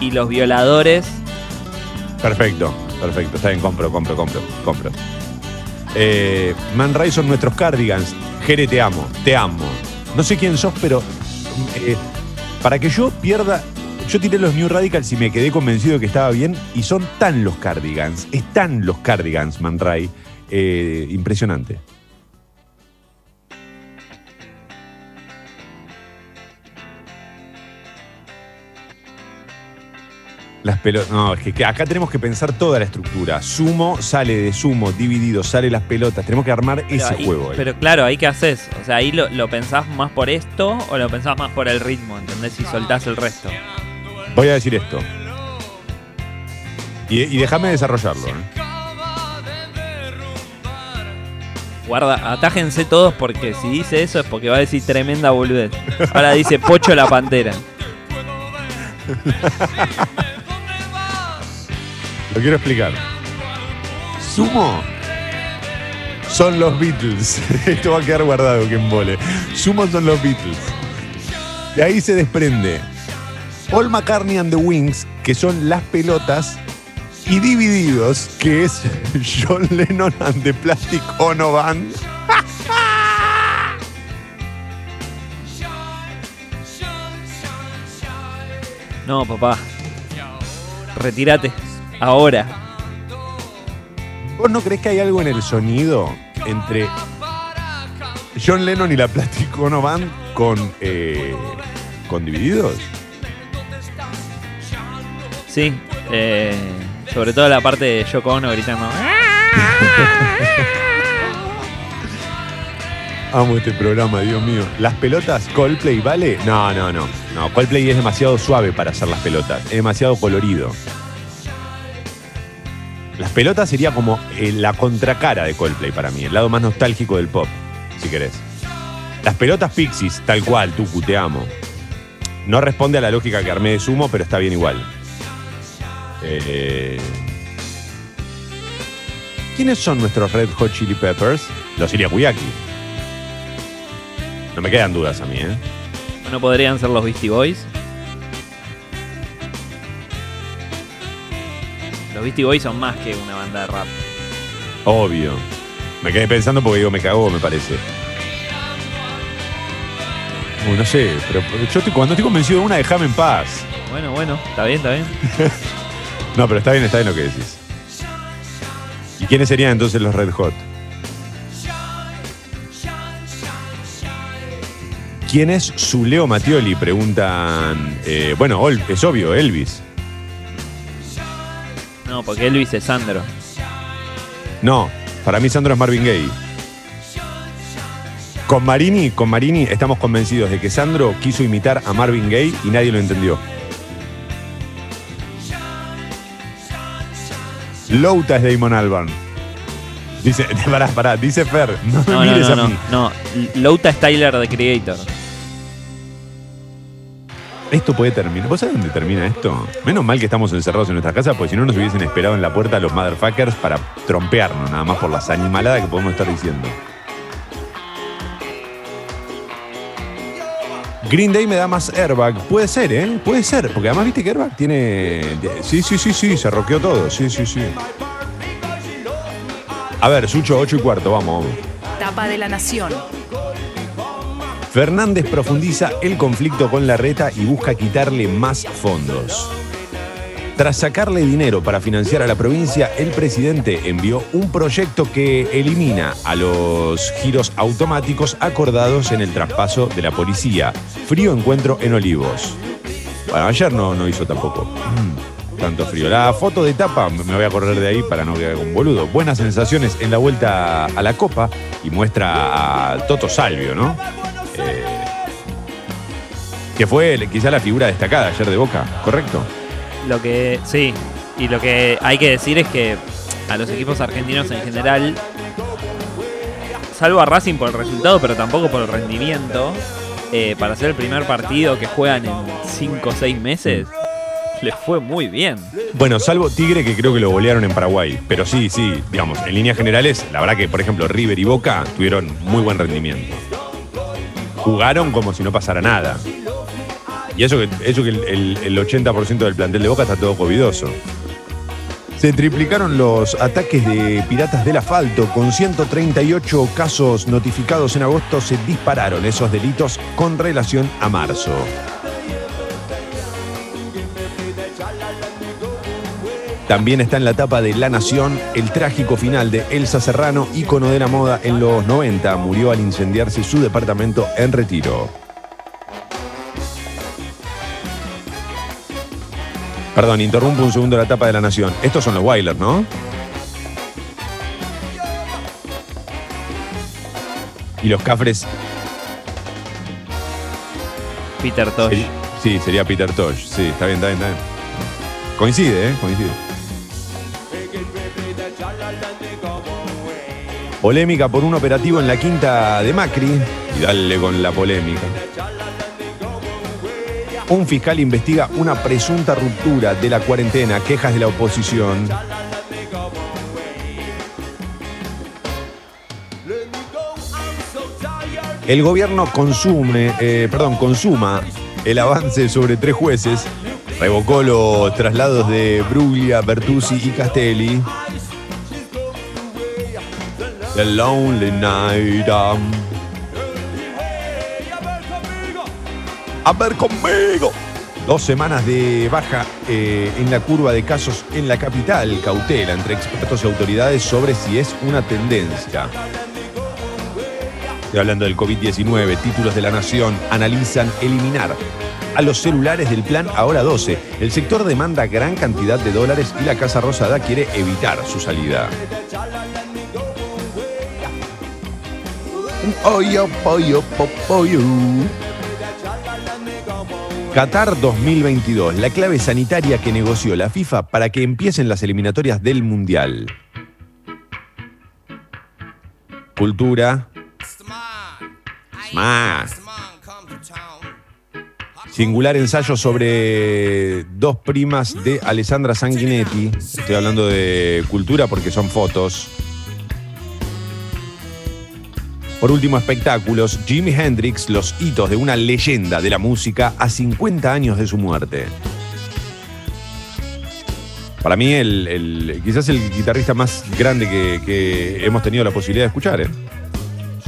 y los violadores. Perfecto, perfecto. Está bien, compro, compro, compro, compro. Eh, Man Ray son nuestros cardigans. Jere, te amo, te amo. No sé quién sos, pero eh, para que yo pierda. Yo tiré los New Radicals y me quedé convencido de que estaba bien. Y son tan los cardigans, están los cardigans, Man Ray. Eh, impresionante. Las pelotas. No, es que acá tenemos que pensar toda la estructura. Sumo sale de sumo, dividido, sale las pelotas. Tenemos que armar Pero ese ahí- juego. ahí. Pero claro, ahí qué haces. O sea, ahí lo, lo pensás más por esto o lo pensás más por el ritmo, ¿entendés? Y soltás el resto. Voy a decir esto. Y, y déjame desarrollarlo. ¿eh? Guarda, atájense todos porque si dice eso es porque va a decir tremenda boludez. Ahora dice Pocho la Pantera. Lo quiero explicar. Sumo son los Beatles. Esto va a quedar guardado que embole. Sumo son los Beatles. De ahí se desprende Paul McCartney and the Wings, que son las pelotas, y Divididos, que es John Lennon and the Plastic Ono Band. No, papá. Retírate. Ahora. ¿Vos no crees que hay algo en el sonido entre John Lennon y la Plastic Ono Band con, eh, con Divididos? Sí. eh, sobre todo la parte de Yoko Ono gritando. Amo este programa, Dios mío. ¿Las pelotas Coldplay vale? No, no, no. No, Coldplay es demasiado suave para hacer las pelotas. Es demasiado colorido. Las pelotas sería como eh, la contracara de Coldplay para mí, el lado más nostálgico del pop, si querés. Las pelotas Pixies, tal cual, Tucu, te amo. No responde a la lógica que armé de sumo, pero está bien igual. Eh, ¿Quiénes son nuestros Red Hot Chili Peppers? Los Iriakuyaki. No me quedan dudas a mí, ¿eh? ¿No podrían ser los Beastie Boys? Los Beastie Boys son más que una banda de rap. Obvio. Me quedé pensando porque digo, me cagó, me parece. Uy, no sé, pero yo estoy, cuando estoy convencido de una, déjame en paz. Bueno, bueno, está bien, está bien. No, pero está bien, está bien lo que decís. ¿Y quiénes serían entonces los Red Hot? ¿Quién es su Leo Mattioli? Preguntan. eh, bueno, es obvio, Elvis. No, porque Elvis es Sandro. No, para mí Sandro es Marvin Gaye. Con Marini, con Marini estamos convencidos de que Sandro quiso imitar a Marvin Gaye y nadie lo entendió. Louta es Damon Albarn. Dice, pará, pará, dice Fer, no me No, mires no, a mí. no. Louta es Tyler the Creator. Esto puede terminar. ¿Vos sabés dónde termina esto? Menos mal que estamos encerrados en nuestra casa, porque si no nos hubiesen esperado en la puerta los motherfuckers para trompearnos, nada más por las animaladas que podemos estar diciendo. Green Day me da más airbag. Puede ser, ¿eh? Puede ser. Porque además viste que airbag tiene. Sí, sí, sí, sí, se roqueó todo. Sí, sí, sí. A ver, Sucho, 8 y cuarto, vamos, vamos. Tapa de la Nación. Fernández profundiza el conflicto con Larreta y busca quitarle más fondos. Tras sacarle dinero para financiar a la provincia, el presidente envió un proyecto que elimina a los giros automáticos acordados en el traspaso de la policía. Frío encuentro en Olivos. Bueno, ayer no, no hizo tampoco. Mm, Tanto frío. La foto de tapa, me voy a correr de ahí para no quedar un boludo. Buenas sensaciones en la vuelta a la Copa y muestra a Toto Salvio, ¿no? Eh, que fue quizá la figura destacada ayer de Boca, ¿correcto? Lo que. Sí. Y lo que hay que decir es que a los equipos argentinos en general. Salvo a Racing por el resultado, pero tampoco por el rendimiento. eh, para ser el primer partido que juegan en 5 o 6 meses. Les fue muy bien. Bueno, salvo Tigre, que creo que lo golearon en Paraguay. Pero sí, sí, digamos, en líneas generales, la verdad que, por ejemplo, River y Boca tuvieron muy buen rendimiento. Jugaron como si no pasara nada. Y eso que, eso que el, el- el 80% del plantel de Boca está todo covidoso. Se triplicaron los ataques de piratas del asfalto. Con 138 casos notificados en agosto, se dispararon esos delitos con relación a marzo. También está en la tapa de La Nación el trágico final de Elsa Serrano, ícono de la moda en los 90. Murió al incendiarse su departamento en retiro. Perdón, interrumpo un segundo la tapa de La Nación. Estos son los Wailers, ¿no? Y los Cafres. Peter Tosh. Sí, sería Peter Tosh. Sí, está bien, está bien, está bien. Coincide, ¿eh? Coincide. Polémica por un operativo en la quinta de Macri. Y dale con la polémica. Un fiscal investiga una presunta ruptura de la cuarentena, quejas de la oposición. El gobierno consume, eh, perdón, consuma el avance sobre tres jueces. Revocó los traslados de Bruglia, Bertuzzi y Castelli. The Lonely Night. um. A ver conmigo. Dos semanas de baja eh, en la curva de casos en la capital. Cautela entre expertos y autoridades sobre si es una tendencia. Estoy hablando del COVID-19. Títulos de la Nación analizan eliminar a los celulares del plan Ahora 12. El sector demanda gran cantidad de dólares y la Casa Rosada quiere evitar su salida. Oyo, pollo, popoyo. Qatar 2022, la clave sanitaria que negoció la FIFA para que empiecen las eliminatorias del Mundial. Cultura. Más. Singular ensayo sobre dos primas de Alessandra Sanguinetti. Estoy hablando de cultura porque son fotos. Por último, espectáculos. Jimi Hendrix, los hitos de una leyenda de la música a 50 años de su muerte. Para mí, el, el- quizás el guitarrista más grande que, que hemos tenido la posibilidad de escuchar. ¿eh?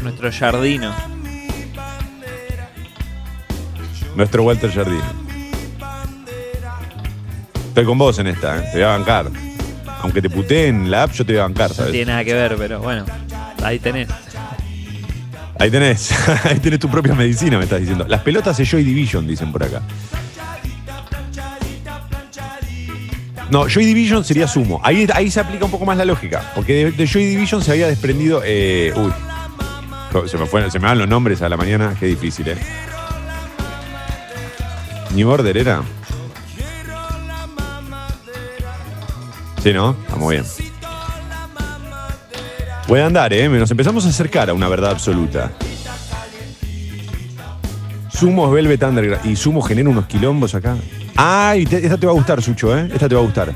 Nuestro Jardino. Nuestro Walter Jardín. Estoy con vos en esta, ¿eh? te voy a bancar. Aunque te puteen la app, yo te voy a bancar, No ¿sabes? tiene nada que ver, pero bueno, ahí tenés. Ahí tenés, ahí tenés tu propia medicina, me estás diciendo. Las pelotas de Joy Division, dicen por acá. No, Joy Division sería sumo. Ahí, ahí se aplica un poco más la lógica. Porque de, Joy Division se había desprendido. eh, uy. Se me, fue- van los nombres a la mañana. Qué difícil, ¿eh? New Order era. Sí, ¿no? Estamos bien. Puede andar, ¿eh? Nos empezamos a acercar a una verdad absoluta. Sumo Velvet Underground. Y Sumo genera unos quilombos acá. Ay, te- esta te va a gustar, Sucho, ¿eh? Esta te va a gustar.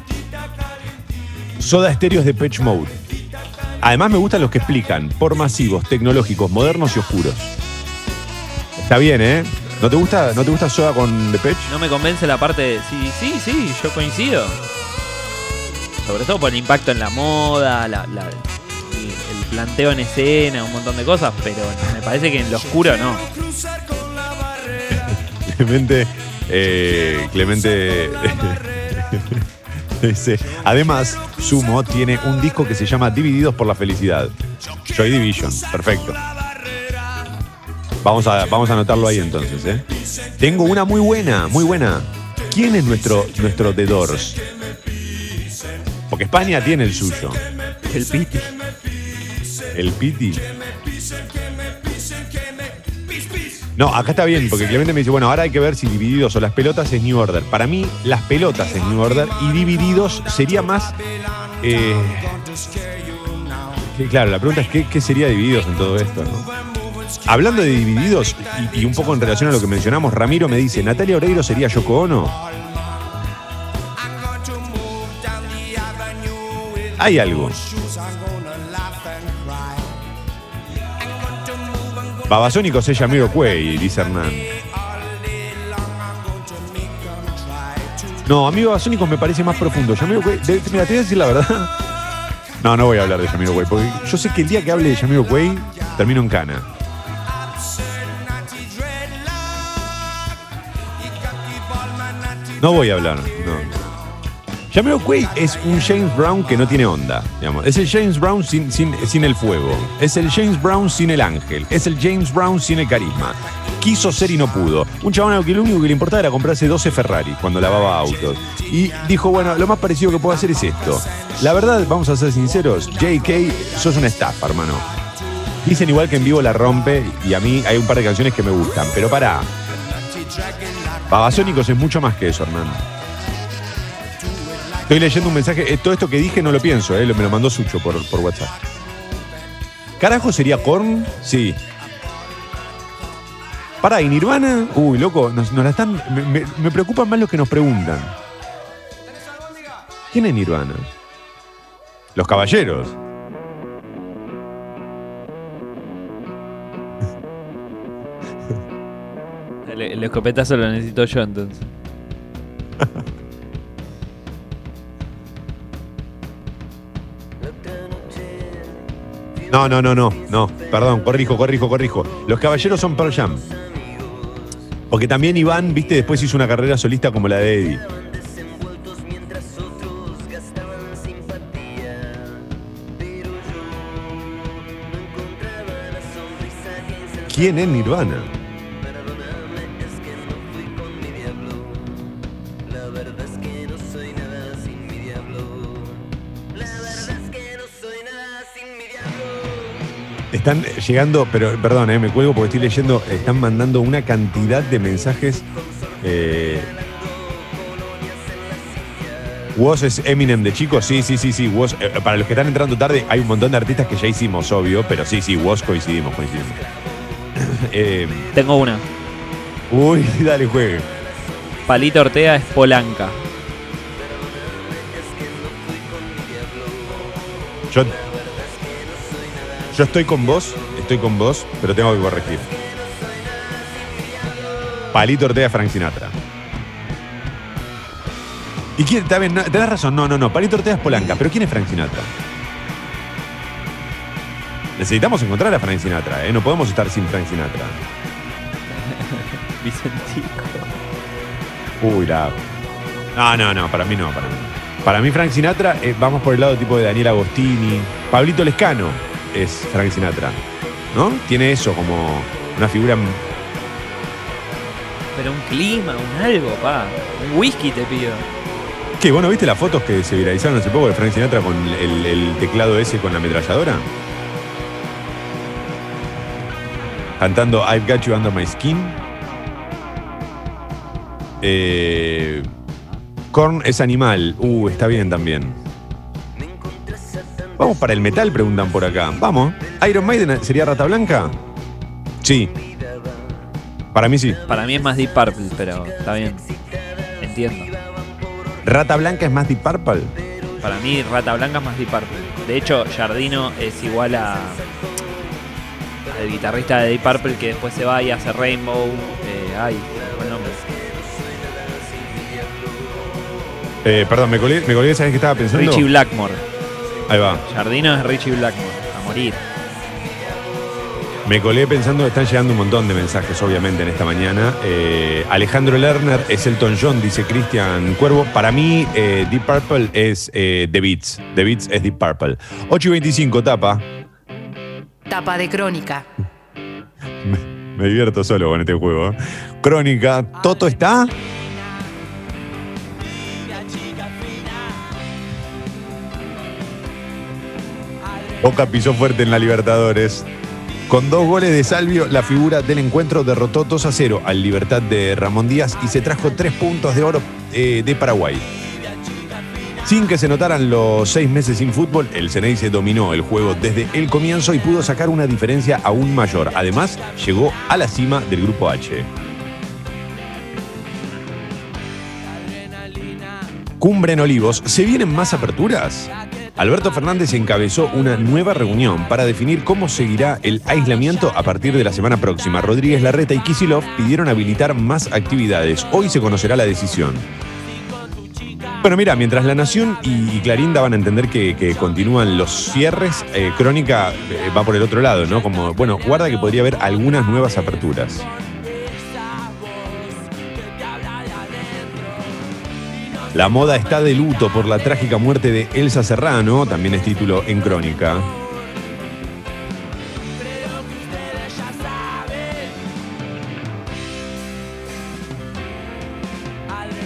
Soda Estéreos de Patch Mode. Además me gustan los que explican por masivos, tecnológicos, modernos y oscuros. Está bien, ¿eh? ¿No te gusta, ¿no te gusta Soda con The Patch? No me convence la parte de. Sí, sí, sí, yo coincido. Sobre todo por el impacto en la moda, la- la- el, planteo en escena, un montón de cosas, pero me parece que en lo oscuro no. Clemente, eh, Clemente dice, además, Sumo tiene un disco que se llama Divididos por la Felicidad. Joy Division, perfecto. Vamos a, vamos a anotarlo ahí entonces, ¿eh? Tengo una muy buena, muy buena. ¿Quién es nuestro, nuestro The Doors? Porque España tiene el suyo. El Piti. El Piti. No, acá está bien, porque Clemente me dice, bueno, ahora hay que ver si Divididos o las pelotas es New Order. Para mí, las pelotas es New Order y Divididos sería más... eh, que, claro, la pregunta es ¿qué, qué sería Divididos en todo esto? no? Hablando de Divididos, y, y un poco en relación a lo que mencionamos, Ramiro me dice, ¿Natalia Oreiro sería Yoko Ono? Hay algo. Babasónicos es Yamiro Cuey, dice Hernán. No, amigo Babasónicos me parece más profundo. Jamiroquai, de- mira, te voy a decir la verdad. No, no voy a hablar de Jamiroquai, porque yo sé que el día que hable de Jamiroquai termino en cana. No voy a hablar, no. Jamiroquai es un James Brown que no tiene onda, digamos. Es el James Brown sin, el fuego. Es el James Brown sin el ángel. Es el James Brown sin el carisma. Quiso ser y no pudo. Un chabón que lo único que le importaba era comprarse 12 Ferrari cuando lavaba autos. Y dijo, bueno, lo más parecido que puedo hacer es esto. La verdad, vamos a ser sinceros, JK, sos una estafa, hermano. Dicen igual que en vivo la rompe y a mí hay un par de canciones que me gustan, pero pará. Babasónicos es mucho más que eso, hermano. Estoy leyendo un mensaje. eh, todo esto que dije no lo pienso, eh, me lo mandó Sucho por, por WhatsApp. ¿Carajo sería Korn? Sí. Pará, ¿y Nirvana? Uy, loco, nos, nos la están. Me, me- me preocupan más los que nos preguntan. ¿Quién es Nirvana? Los caballeros. El, el escopetazo lo necesito yo entonces. No, no, no, no, no. Perdón, corrijo, corrijo, corrijo. Los caballeros son Pearl Jam. Porque también Iván, viste, después hizo una carrera solista como la de Eddie. ¿Quién es Nirvana? Están llegando, pero perdón, eh, me cuelgo porque estoy leyendo, están mandando una cantidad de mensajes. Eh, Woz es Eminem de chicos, sí, sí, sí, sí. Woz, eh, para los que están entrando tarde, hay un montón de artistas que ya hicimos, obvio, pero sí, sí, Woz coincidimos, coincidimos. Eh, Tengo una. uy, dale, juegue. Palito Ortega es Polanca. Yo, yo estoy con vos, estoy con vos, pero tengo que corregir. Palito Ortega, Frank Sinatra. ¿Y quién? Bien, no, tenés razón, no, no, no. Palito Ortega es Polanca, pero ¿quién es Frank Sinatra? Necesitamos encontrar a Frank Sinatra, ¿eh? No podemos estar sin Frank Sinatra. Vicentico. Uy, la. No, no, no, para mí no, para mí. Para mí, Frank Sinatra, eh, vamos por el lado tipo de Daniel Agostini. Pablito Lescano es Frank Sinatra. ¿No? Tiene eso como una figura. Pero un clima, un algo, pa. Un whisky te pido. ¿Qué? ¿Vos no viste las fotos que se viralizaron hace poco de Frank Sinatra con el, el teclado ese con la ametralladora? Cantando I've Got You Under My Skin. Eh, Korn es animal. Uh, está bien también. Vamos para el metal, preguntan por acá. Vamos. ¿Iron Maiden sería Rata Blanca? Sí. Para mí sí. Para mí es más Deep Purple, pero está bien. Entiendo. ¿Rata Blanca es más Deep Purple? Para mí Rata Blanca es más Deep Purple. De hecho, Jardino es igual a al guitarrista de Deep Purple que después se va y hace Rainbow. Eh, ay, ¿cuál nombre? Eh, perdón, me colgué, me colgué, ¿sabes qué estaba pensando? Richie Blackmore. Ahí va. Jardino es Richie Blackmore. A morir. Me colé pensando que están llegando un montón de mensajes, obviamente, en esta mañana. Eh, Alejandro Lerner es Elton John, dice Cristian Cuervo. Para mí, eh, Deep Purple es eh, The Beats. The Beats es Deep Purple. 8 y 25, tapa. Tapa de crónica. Me divierto solo con este juego. ¿eh? Crónica, ¿Toto está? Boca pisó fuerte en la Libertadores. Con dos goles de Salvio, la figura del encuentro derrotó 2 a 0 al Libertad de Ramón Díaz y se trajo tres puntos de oro eh, de Paraguay. Sin que se notaran los seis meses sin fútbol, el Ceneice dominó el juego desde el comienzo y pudo sacar una diferencia aún mayor. Además, llegó a la cima del Grupo H. Cumbre en Olivos, ¿se vienen más aperturas? Alberto Fernández encabezó una nueva reunión para definir cómo seguirá el aislamiento a partir de la semana próxima. Rodríguez Larreta y Kisilov pidieron habilitar más actividades. Hoy se conocerá la decisión. Bueno, mira, mientras La Nación y, Clarín daban a entender que, que continúan los cierres, eh, Crónica eh, va por el otro lado, ¿no? Como, bueno, guarda que podría haber algunas nuevas aperturas. La moda está de luto por la trágica muerte de Elsa Serrano, también es título en Crónica.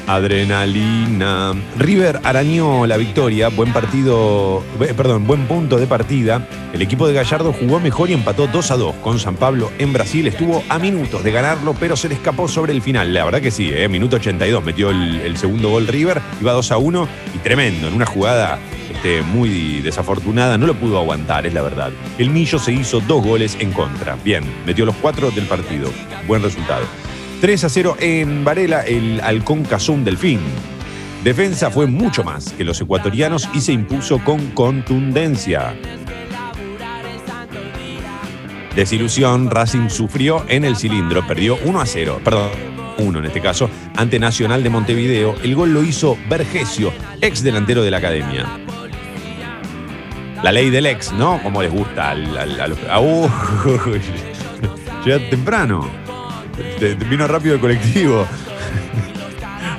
Adrenalina. River arañó la victoria, buen partido, perdón, buen punto de partida. El equipo de Gallardo jugó mejor y empató 2 a 2 con San Pablo en Brasil. Estuvo a minutos de ganarlo, pero se le escapó sobre el final. La verdad que sí, eh, minuto 82 metió el, el segundo gol River, iba 2 a 1 y tremendo, en una jugada este, muy desafortunada, no lo pudo aguantar, es la verdad. El Millo se hizo dos goles en contra. Bien, metió los cuatro del partido. Buen resultado. 3 a 0 en Varela, el halcón Cazún Delfín. Defensa fue mucho más que los ecuatorianos y se impuso con contundencia. Desilusión, Racing sufrió en el cilindro, perdió 1 a 0, perdón, 1 en este caso, ante Nacional de Montevideo. El gol lo hizo Vergesio, ex delantero de la academia. La ley del ex, ¿no? Como les gusta a uh, llega temprano. Vino rápido el colectivo.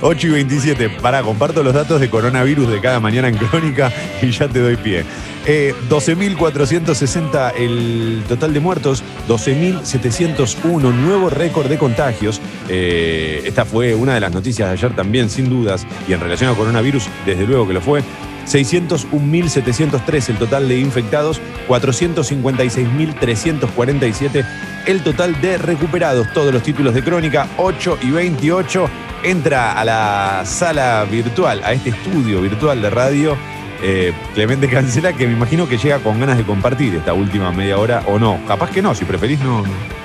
8 y 27. Para, comparto los datos de coronavirus de cada mañana en Crónica y ya te doy pie. Eh, 12.460 el total de muertos, 12.701 nuevo récord de contagios. Eh, esta fue una de las noticias de ayer también, sin dudas, y en relación a coronavirus, desde luego que lo fue. 601.703 el total de infectados, 456.347 el total de recuperados. Todos los títulos de crónica, 8 y 28. Entra a la sala virtual, a este estudio virtual de radio. eh, Clemente Cancela, que me imagino que llega con ganas de compartir esta última media hora o no. Capaz que no, si preferís no. no.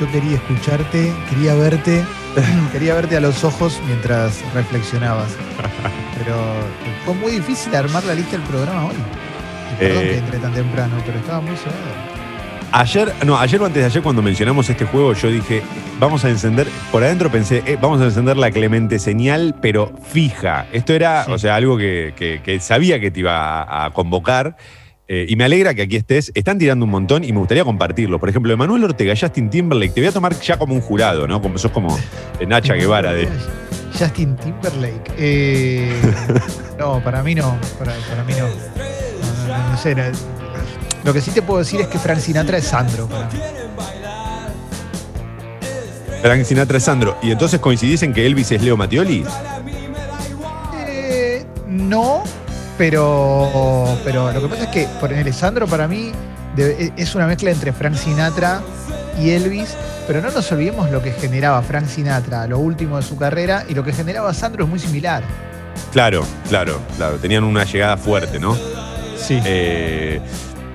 Yo quería escucharte, quería verte, quería verte a los ojos mientras reflexionabas. Pero fue muy difícil armar la lista del programa hoy. Y Perdón Eh. que entré tan temprano, pero estaba muy cebado. Ayer, no, ayer o antes de ayer cuando mencionamos este juego, yo dije, vamos a encender, por adentro pensé, eh, vamos a encender la Clemente señal, pero fija. Esto era, Sí. o sea, algo que, que- que sabía que te iba a, a convocar. Eh, y me alegra que aquí estés. Están tirando un montón y me gustaría compartirlo. Por ejemplo, Emanuel Ortega, Justin Timberlake, te voy a tomar ya como un jurado, ¿no? Como sos como eh, Nacha Guevara de. Justin Timberlake. Eh, no, para mí no. Para, para mí no. No, no, no, no sé. Lo que sí te puedo decir es que Frank Sinatra es Sandro para mí. Frank Sinatra es Sandro. Y entonces coincidís en que Elvis es Leo Mattioli. Eh, no, pero, pero lo que pasa es que, por ejemplo, Sandro para mí de- es una mezcla entre Frank Sinatra y Elvis, pero no nos olvidemos lo que generaba Frank Sinatra lo último de su carrera y lo que generaba Sandro es muy similar. Claro, claro, claro. Tenían una llegada fuerte, ¿no? Sí. Eh,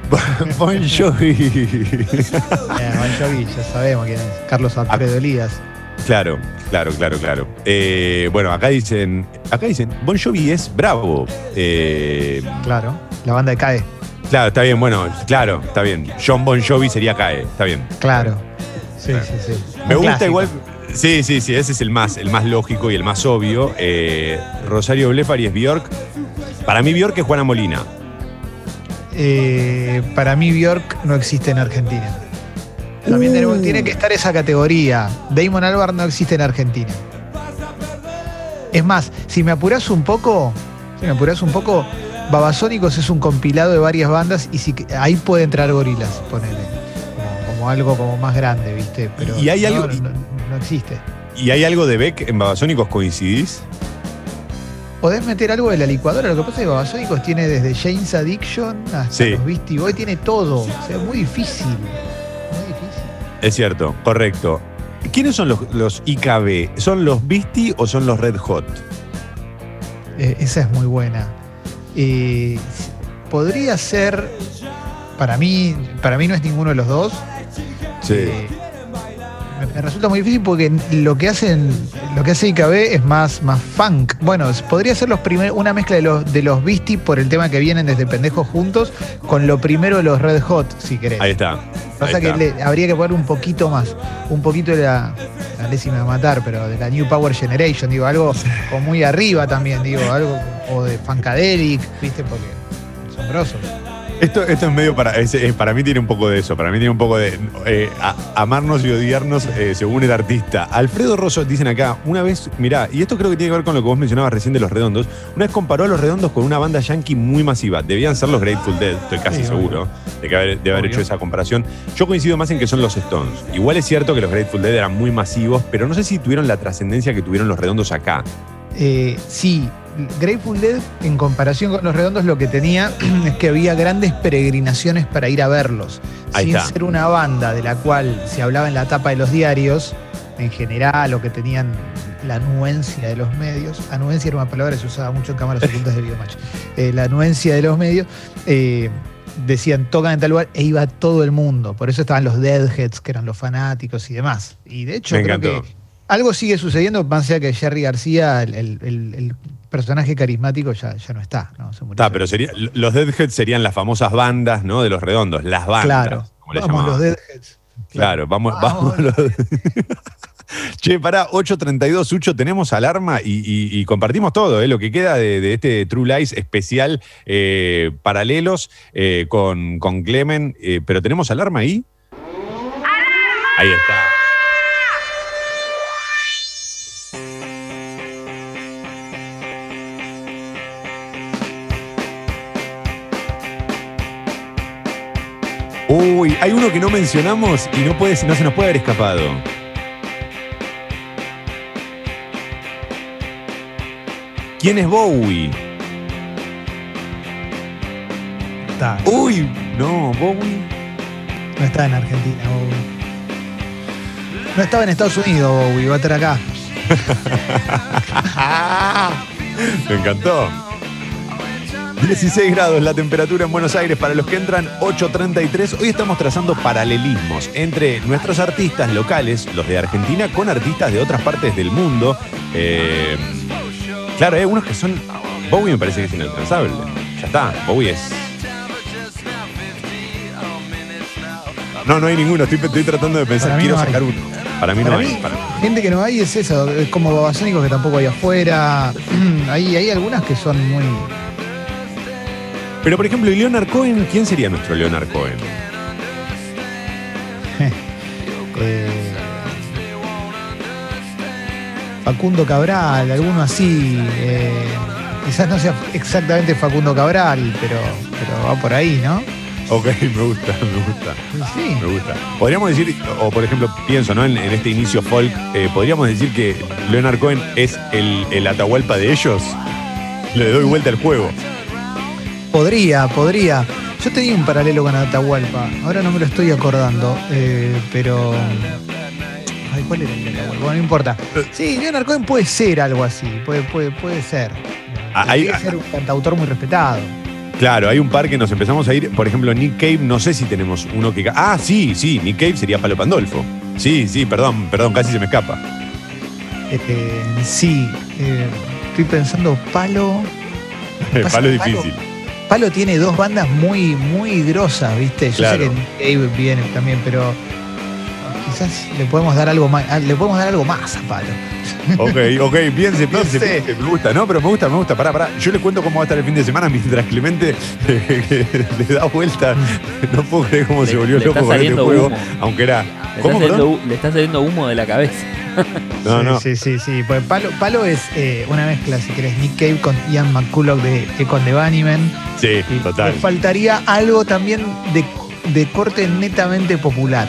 bon Jovi. Eh, Bon Jovi, ya sabemos quién es. Carlos Alfredo Elías. Claro, claro, claro, claro. Eh, bueno, acá dicen, acá dicen, Bon Jovi es bravo. Eh, Claro, la banda de CAE. claro, está bien, bueno, claro, está bien. John Bon Jovi sería CAE, está bien. Claro. Sí, sí, sí. Me Un gusta clásico. igual. Sí, sí, sí, ese es el más, el más lógico y el más obvio. Eh, Rosario Blefari es Bjork. Para mí Bjork es Juana Molina. Eh, para mí Bjork no existe en Argentina. También Uh. tenemos- tiene que estar esa categoría. Damon Albarn no existe en Argentina. Es más, si me apuras un poco, si me apuras un poco, Babasónicos es un compilado de varias bandas y si, ahí puede entrar gorilas, ponele. Como, como algo como más grande, ¿viste? Pero Y hay no, algo- no, no- no existe. ¿Y hay algo de Beck en Babasónicos coincidís? Podés meter algo de la licuadora, lo que pasa es que Babasónicos tiene desde James Addiction hasta Sí. los Beastie Boys, tiene todo. O sea, es muy difícil. Es cierto, correcto. ¿Quiénes son los, los IKB? ¿Son los Beastie o son los Red Hot? Eh, esa es muy buena. Eh, podría ser, para mí, para mí no es ninguno de los dos. Sí. Eh, me, resulta muy difícil porque lo que hacen Lo que hace IKB es más, más funk. Bueno, podría ser los primer, una mezcla de los, de los Beastie por el tema que vienen desde Pendejos Juntos con lo primero de los Red Hot, si querés. Ahí está. Pasa ahí que está. le- habría que poner un poquito más, un poquito de la, la ley si me va a matar, pero de la New Power Generation, digo, algo como muy arriba también, digo, algo o de Funkadelic, ¿viste? Porque son grosos. Esto, esto es medio para. es- es- para mí tiene un poco de eso. Para mí tiene un poco de. eh, a- amarnos y odiarnos eh, según el artista. Alfredo Rosso, dicen acá, una vez. Mirá, y esto creo que tiene que ver con lo que vos mencionabas recién de los redondos. Una vez comparó a los redondos con una banda yankee muy masiva. Debían ser los Grateful Dead, estoy casi Sí, seguro de, que haber, de haber Obvio. hecho esa comparación. Yo coincido más en que son los Stones. Igual es cierto que los Grateful Dead eran muy masivos, pero no sé si tuvieron la trascendencia que tuvieron los redondos acá. Eh, sí, Grateful Dead, en comparación con los redondos, lo que tenía es que había grandes peregrinaciones para ir a verlos. Ahí sin está. ser una banda de la cual se hablaba en la tapa de los diarios, en general, o que tenían la anuencia de los medios. Anuencia era una palabra que se usaba mucho en cámaras ocultas de Videomatch. Eh, la anuencia de los medios. eh, decían tocan en tal lugar e iba todo el mundo. Por eso estaban los Deadheads, que eran los fanáticos y demás. Y de hecho, Me creo encantó. que algo sigue sucediendo, más allá que Jerry García, el, el- el- el personaje carismático, ya, ya no está. ¿no? Se murió. Está, pero sería, los Deadheads serían las famosas bandas, ¿no? De los redondos, las bandas. Claro, como le vamos, los llamaban. Deadheads. Claro, vamos, Vamos. vamos. los- che, pará, 8.32, Sucho, tenemos alarma y, y- y compartimos todo, ¿eh? lo que queda de, de este True Lies especial, eh, paralelos eh, con, con Clemen, eh, pero tenemos alarma ahí. Ahí está. Hay uno que no mencionamos y no, puede, no se nos puede haber escapado. ¿Quién es Bowie? Está, Uy, no, Bowie. no está en Argentina, Bowie. No estaba en Estados Unidos, Bowie, va a estar acá. Me encantó. 16 grados la temperatura en Buenos Aires para los que entran 8.33. Hoy estamos trazando paralelismos entre nuestros artistas locales, los de Argentina, con artistas de otras partes del mundo. Eh, claro, hay algunos que son... Bowie me parece que es inalcanzable. Ya está, Bowie es... No, no hay ninguno. Estoy, estoy tratando de pensar. Quiero no sacar uno. Para mí Para no mí, hay. Para mí. gente que no hay es eso, es como babasónicos que tampoco hay afuera. hay, hay algunas que son muy. Pero por ejemplo, ¿y Leonard Cohen? ¿Quién sería nuestro Leonard Cohen? eh, Facundo Cabral, alguno así. eh, quizás no sea exactamente Facundo Cabral, pero, pero va por ahí, ¿no? Ok, me gusta, me gusta. Sí. Me gusta. Podríamos decir, o por ejemplo, pienso, ¿no? En, en este inicio folk, eh, podríamos decir que Leonard Cohen es el, el Atahualpa de ellos. Le doy vuelta al juego. Podría, podría. Yo tenía un paralelo con Atahualpa, ahora no me lo estoy acordando, eh, pero. Ay, ¿cuál era el de Atahualpa? Bueno, no importa. Sí, Leonard Cohen puede ser algo así, puede, puede, puede ser. Ah, Puede ser un cantautor muy respetado. Claro, hay un par que nos empezamos a ir. Por ejemplo, Nick Cave, no sé si tenemos uno que. Ah, sí, sí, Nick Cave sería Palo Pandolfo. Sí, sí, perdón, perdón, casi se me escapa. Eh, sí, eh, estoy pensando, Palo. Palo difícil. Palo tiene dos bandas muy, muy grosas, ¿viste? Yo Claro. sé que Cave viene también, pero quizás le podemos dar algo más, ah, le podemos dar algo más a Palo. Ok, ok, piense, No piense, sé. piense, me gusta, no, pero me gusta, me gusta, pará, pará. Yo les cuento cómo va a estar el fin de semana mientras Clemente le da vuelta. No puedo creer cómo Le- se volvió le loco está con este saliendo juego, humo. aunque era. Le está, ¿Cómo, saliendo, le está saliendo humo de la cabeza. No, sí, no. sí, sí, sí. Pues Palo, Palo es eh, una mezcla, si querés, Nick Cave con Ian McCulloch de Econ de Bunnymen. Sí, Y total. Faltaría algo también de, de corte netamente popular.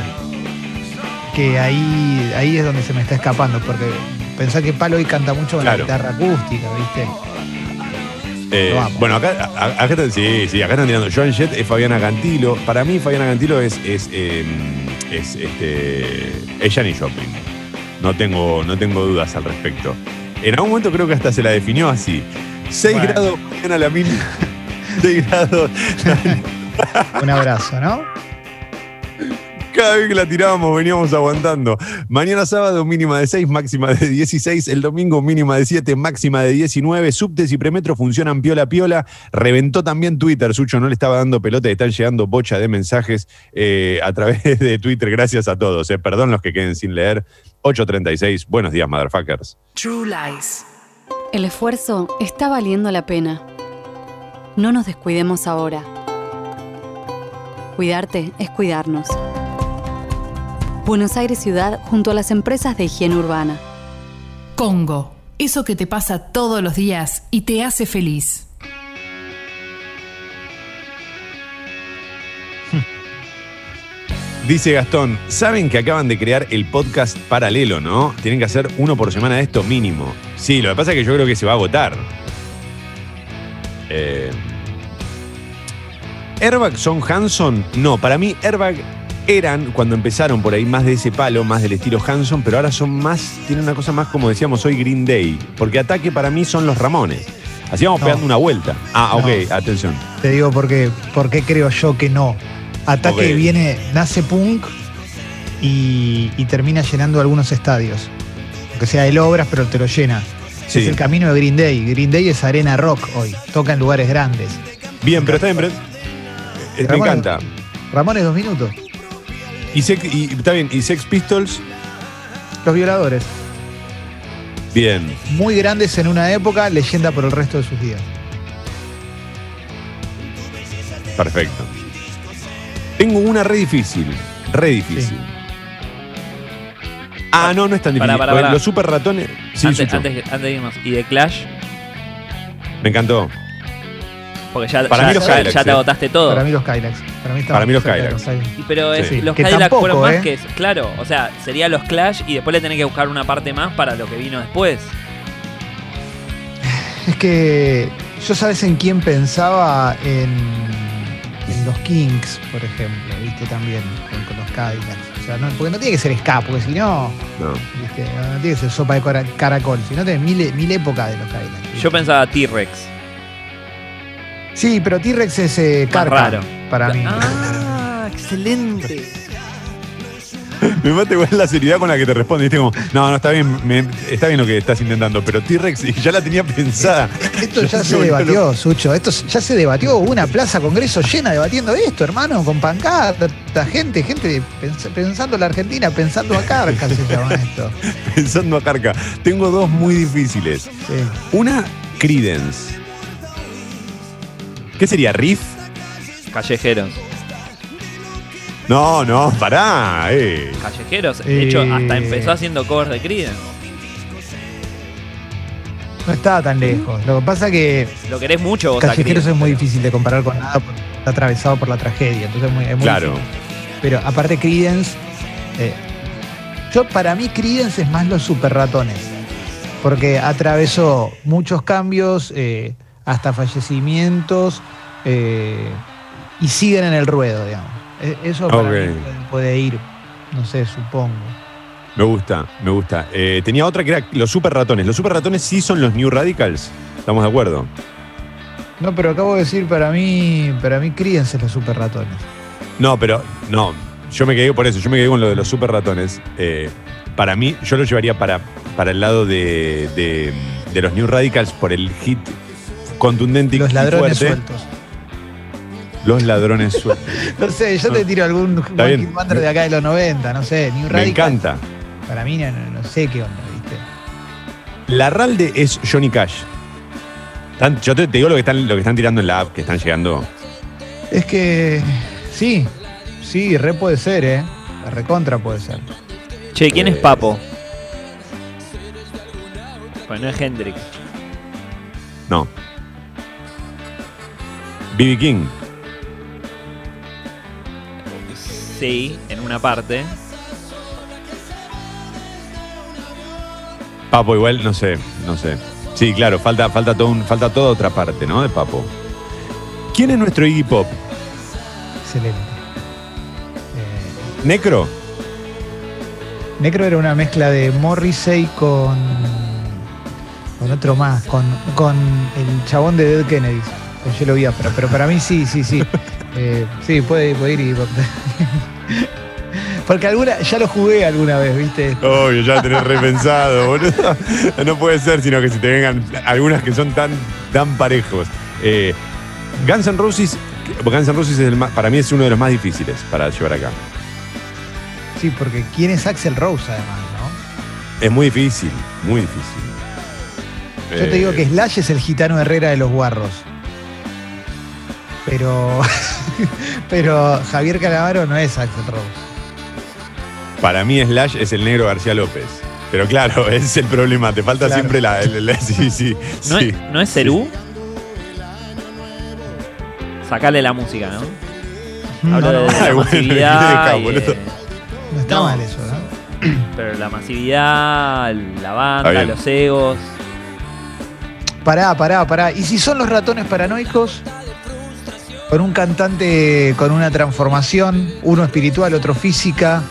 Que ahí, ahí es donde se me está escapando, porque pensá que Palo hoy canta mucho con Claro. la guitarra acústica, ¿viste? Eh, bueno, acá están, sí, sí, acá están tirando. Joan Jett es Fabiana Cantilo. Para mí, Fabiana Cantilo es, es, eh, es, este, es Janis Joplin. No tengo, no tengo dudas al respecto. En algún momento creo que hasta se la definió así. 6 Bueno. grados mañana la mil. 6 grados. Un abrazo, ¿no? Cada vez que la tirábamos veníamos aguantando. Mañana sábado mínima de 6, máxima de 16. El domingo mínima de 7, máxima de 19. Subtes y premetro funcionan piola piola. Reventó también Twitter. Sucho no le estaba dando pelota y están llegando bocha de mensajes eh, a través de Twitter. Gracias a todos. eh. Perdón los que queden sin leer. 8.36. Buenos días, motherfuckers. True Lies. El esfuerzo está valiendo la pena. No nos descuidemos ahora. Cuidarte es cuidarnos. Buenos Aires Ciudad junto a las empresas de higiene urbana. Congo. Eso que te pasa todos los días y te hace feliz. Dice Gastón, saben que acaban de crear el podcast paralelo, ¿no? Tienen que hacer uno por semana de esto mínimo. Sí, lo que pasa es que yo creo que se va a agotar. Eh, ¿Airbag son Hanson? No, para mí Airbag eran, cuando empezaron por ahí, más de ese palo, más del estilo Hanson, pero ahora son más, tienen una cosa más como decíamos hoy Green Day. Porque Ataque para mí son los Ramones. Así vamos No. pegando una vuelta. Ah, No. ok, atención. Te digo porque, porque creo yo que no. Ataque viene, nace punk y, y termina llenando algunos estadios. Aunque sea el obras, pero te lo llena. Sí. Es el camino de Green Day. Green Day es arena rock hoy. Toca en lugares grandes. Bien, pero está bien, pero- eh, me encanta. Ramones, dos minutos. Y, Sex- y- está bien, y Sex Pistols, Los violadores. bien. Muy grandes en una época, leyenda por el resto de sus días. Perfecto. Tengo una re difícil. Re difícil. Ah, no, no es tan difícil. Pará, pará, Porque pará. Los super ratones. Sí, antes, antes, antes de irnos. ¿Y de Clash? Me encantó. Porque ya, Para ya- mí los ya- Kylax, ya te eh. agotaste todo. Para mí los Kylax. Para mí, Para mí los Kylax. Kylax. Y pero es- Sí. los Que tampoco, fueron más ¿eh? que. Claro, o sea, sería los Clash y después le tenés que buscar una parte más para lo que vino después. Es que yo sabes en quién pensaba en, en los Kings, por ejemplo, viste también, con, con los Cadillacs. O sea, no, porque no tiene que ser ska, porque si no, No. viste, no, no tiene que ser sopa de caracol, sino tenés mil, mil épocas de los. ¿viste? Yo pensaba T-Rex. Sí, pero T-Rex es eh, carca raro. para mí. Ah, excelente. Me mata igual la seriedad con la que te responde. Viste como, no, no, está bien, me- está bien lo que estás intentando, pero T-Rex y ya la tenía pensada. Esto ya se debatió, Sucho. Esto ya se debatió. Hubo una plaza congreso llena debatiendo esto, hermano, con pancarta, gente, gente pens- pensando la Argentina, pensando a carca se llama esto. Pensando a Carca. Tengo dos muy difíciles. Sí. Una, Credence. ¿Qué sería? ¿Riff? Callejeros. No, no, pará, eh. Callejeros. De hecho, Eh. hasta empezó haciendo covers de Creedence. No estaba tan lejos. Lo que pasa que Lo querés mucho vos a Callejeros Creedence, es muy pero- difícil de comparar con nada porque está atravesado por la tragedia. Entonces es muy, es muy Claro. difícil. Pero aparte Creedence, eh, yo para mí Creedence es más los super ratones. Porque atravesó muchos cambios, eh, hasta fallecimientos, eh, y siguen en el ruedo, digamos. E- Eso para Ok. mí puede, ir, no sé, supongo. Me gusta, me gusta. Eh, tenía otra que era los super ratones. Los super ratones sí son los New Radicals. ¿Estamos de acuerdo? No, pero acabo de decir, para mí, para mí es los super ratones. No, pero no. Yo me quedé por eso. Yo me quedé con lo de los super ratones. Eh, para mí, yo lo llevaría para, para el lado de, de- de los New Radicals por el hit contundente y Los ladrones fuerte. sueltos. Los ladrones sueltos. No sé, yo te tiro algún Wonder de acá de los 90, no sé, New Me Radical. encanta. Para mí no, sé qué onda, ¿viste? La Ralde es Johnny Cash. Tan- yo te, te digo lo que, están, lo que están tirando en la app, que están llegando. Es que sí, sí, re puede ser, ¿eh? La recontra puede ser. Che, ¿quién es Eh, Papo? Pues no es Hendrix. No. B.B. King. Sí, en una parte. Papo igual, no sé, no sé. Sí, claro, falta, falta, todo un- falta toda otra parte, ¿no? De Papo. ¿Quién es nuestro Iggy Pop? Excelente. ¿Necro? Necro era una mezcla de Morrissey con. con otro más, con, con el chabón de Dead Kennedys, con Yellow Biafra. Pero para mí sí, sí, sí. Eh, sí, puede, puede ir y. Porque alguna, ya lo jugué alguna vez, ¿viste? Obvio, ya tenés repensado, boludo. No puede ser, sino que si te vengan algunas que son tan, tan parejos. Eh, Guns N' Roses, Guns N' Roses es el más- para mí es uno de los más difíciles para llevar acá. Sí, porque ¿quién es Axel Rose además, no? Es muy difícil, muy difícil. Yo te digo Eh, que Slash es el gitano Herrera de los guarros. Pero. pero Javier Calamaro no es Axel Rose. Para mí Slash es el negro García López. Pero claro, ese es el problema. Te falta Claro. siempre la, el- Sí, sí. ¿No, sí. es, ¿No es Cerú? Sacale la música, ¿no? Habla No, de la eh, no está No. mal eso, ¿no? pero la masividad, la banda, los egos. Pará, pará, pará. ¿Y si son los ratones paranoicos? Con un cantante con una transformación, uno espiritual, otro física,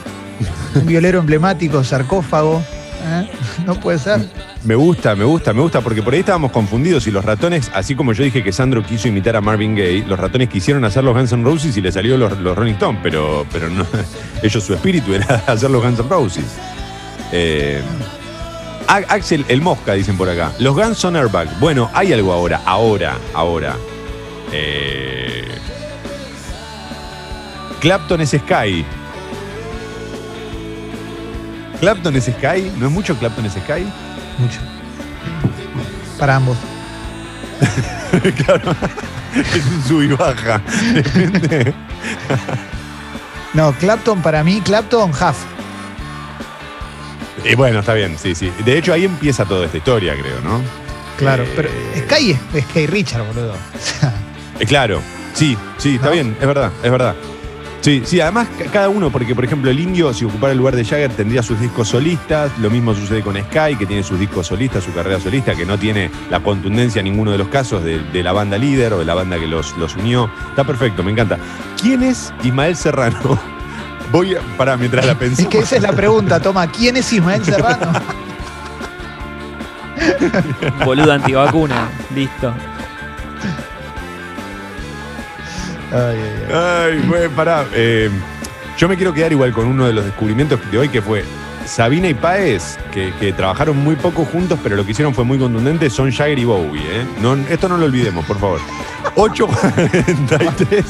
un violero emblemático, sarcófago. ¿eh? No puede ser. Me gusta, me gusta, me gusta, porque por ahí estábamos confundidos y los ratones, así como yo dije que Sandro quiso imitar a Marvin Gaye, los ratones quisieron hacer los Guns N' Roses y le salió los, los Rolling Stones, pero, pero no, ellos su espíritu era hacer los Guns N' Roses. Eh, Axel, el mosca, dicen por acá. Los Guns son airbag. Bueno, hay algo ahora, ahora, ahora. Eh, Clapton es Sky. Clapton es Sky, ¿no es mucho Clapton es Sky? Mucho. Para ambos. claro. Es un sub y baja. No, Clapton para mí, Clapton half. Y bueno, está bien, sí, sí. De hecho, ahí empieza toda esta historia, creo, ¿no? Claro, Eh, pero Sky es Sky Richard, boludo. Eh, claro, sí, sí, está ¿No? bien, es verdad, es verdad. Sí, sí, además ca- cada uno, porque por ejemplo el indio, si ocupara el lugar de Jagger, tendría sus discos solistas, lo mismo sucede con Sky, que tiene sus discos solistas, su carrera solista, que no tiene la contundencia en ninguno de los casos de, de la banda líder o de la banda que los, los unió. Está perfecto, me encanta. ¿Quién es Ismael Serrano? Voy a. Pará, mientras la pensé. es que esa es la pregunta, toma. ¿Quién es Ismael Serrano? Boludo antivacuna. Listo. Ay, ay, ay. Ay, pará. Eh, yo me quiero quedar igual con uno de los descubrimientos de hoy, que fue Sabina y Páez, que, que trabajaron muy poco juntos, pero lo que hicieron fue muy contundente, son Jagger y Bowie. ¿eh? No, esto no lo olvidemos, por favor. 8.43.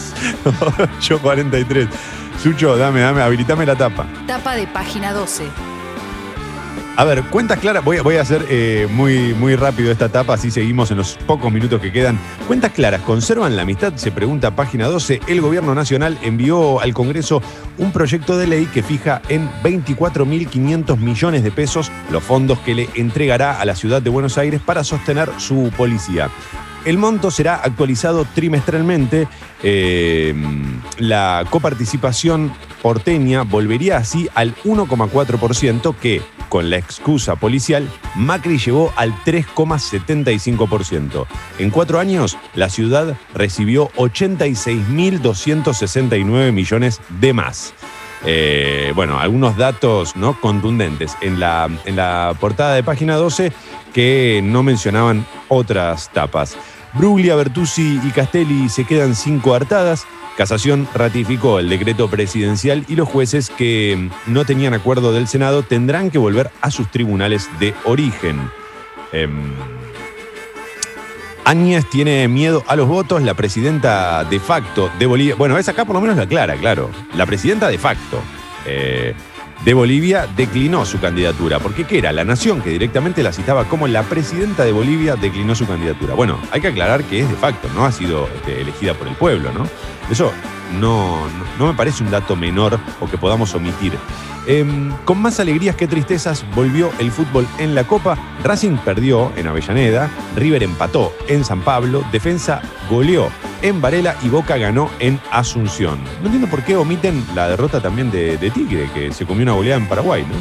8.43. Sucho, dame, dame, habilitame la tapa. Tapa de página 12. A ver, cuentas claras, voy, a- hacer eh, muy, muy rápido esta etapa, así seguimos en los pocos minutos que quedan. Cuentas claras, ¿conservan la amistad? Se pregunta página 12. El gobierno nacional envió al Congreso un proyecto de ley que fija en 24.500 millones de pesos los fondos que le entregará a la ciudad de Buenos Aires para sostener su policía. El monto será actualizado trimestralmente. Eh, la coparticipación porteña volvería así al 1,4% que, con la excusa policial, Macri llevó al 3,75%. En cuatro años, la ciudad recibió 86.269 millones de más. Eh, bueno, algunos datos contundentes en la portada de página 12 que no mencionaban otras tapas. Bruglia, Bertuzzi y Castelli se quedan sin coartadas. Casación ratificó el decreto presidencial y los jueces que no tenían acuerdo del Senado tendrán que volver a sus tribunales de origen. Em, Áñez tiene miedo a los votos, la presidenta de facto de Bolivia. Bueno, es acá por lo menos la clara, claro. La presidenta de facto eh, de Bolivia declinó su candidatura. Porque ¿qué era? La nación que directamente la citaba como la presidenta de Bolivia declinó su candidatura. Bueno, hay que aclarar que es de facto, no ha sido este, elegida por el pueblo, ¿no? Eso no, no, me parece un dato menor o que podamos omitir. Em, con más alegrías que tristezas volvió el fútbol en la Copa. Racing perdió en Avellaneda, River empató en San Pablo, Defensa goleó en Varela y Boca ganó en Asunción. No entiendo por qué omiten la derrota también de, de Tigre, que se comió una goleada en Paraguay, ¿no?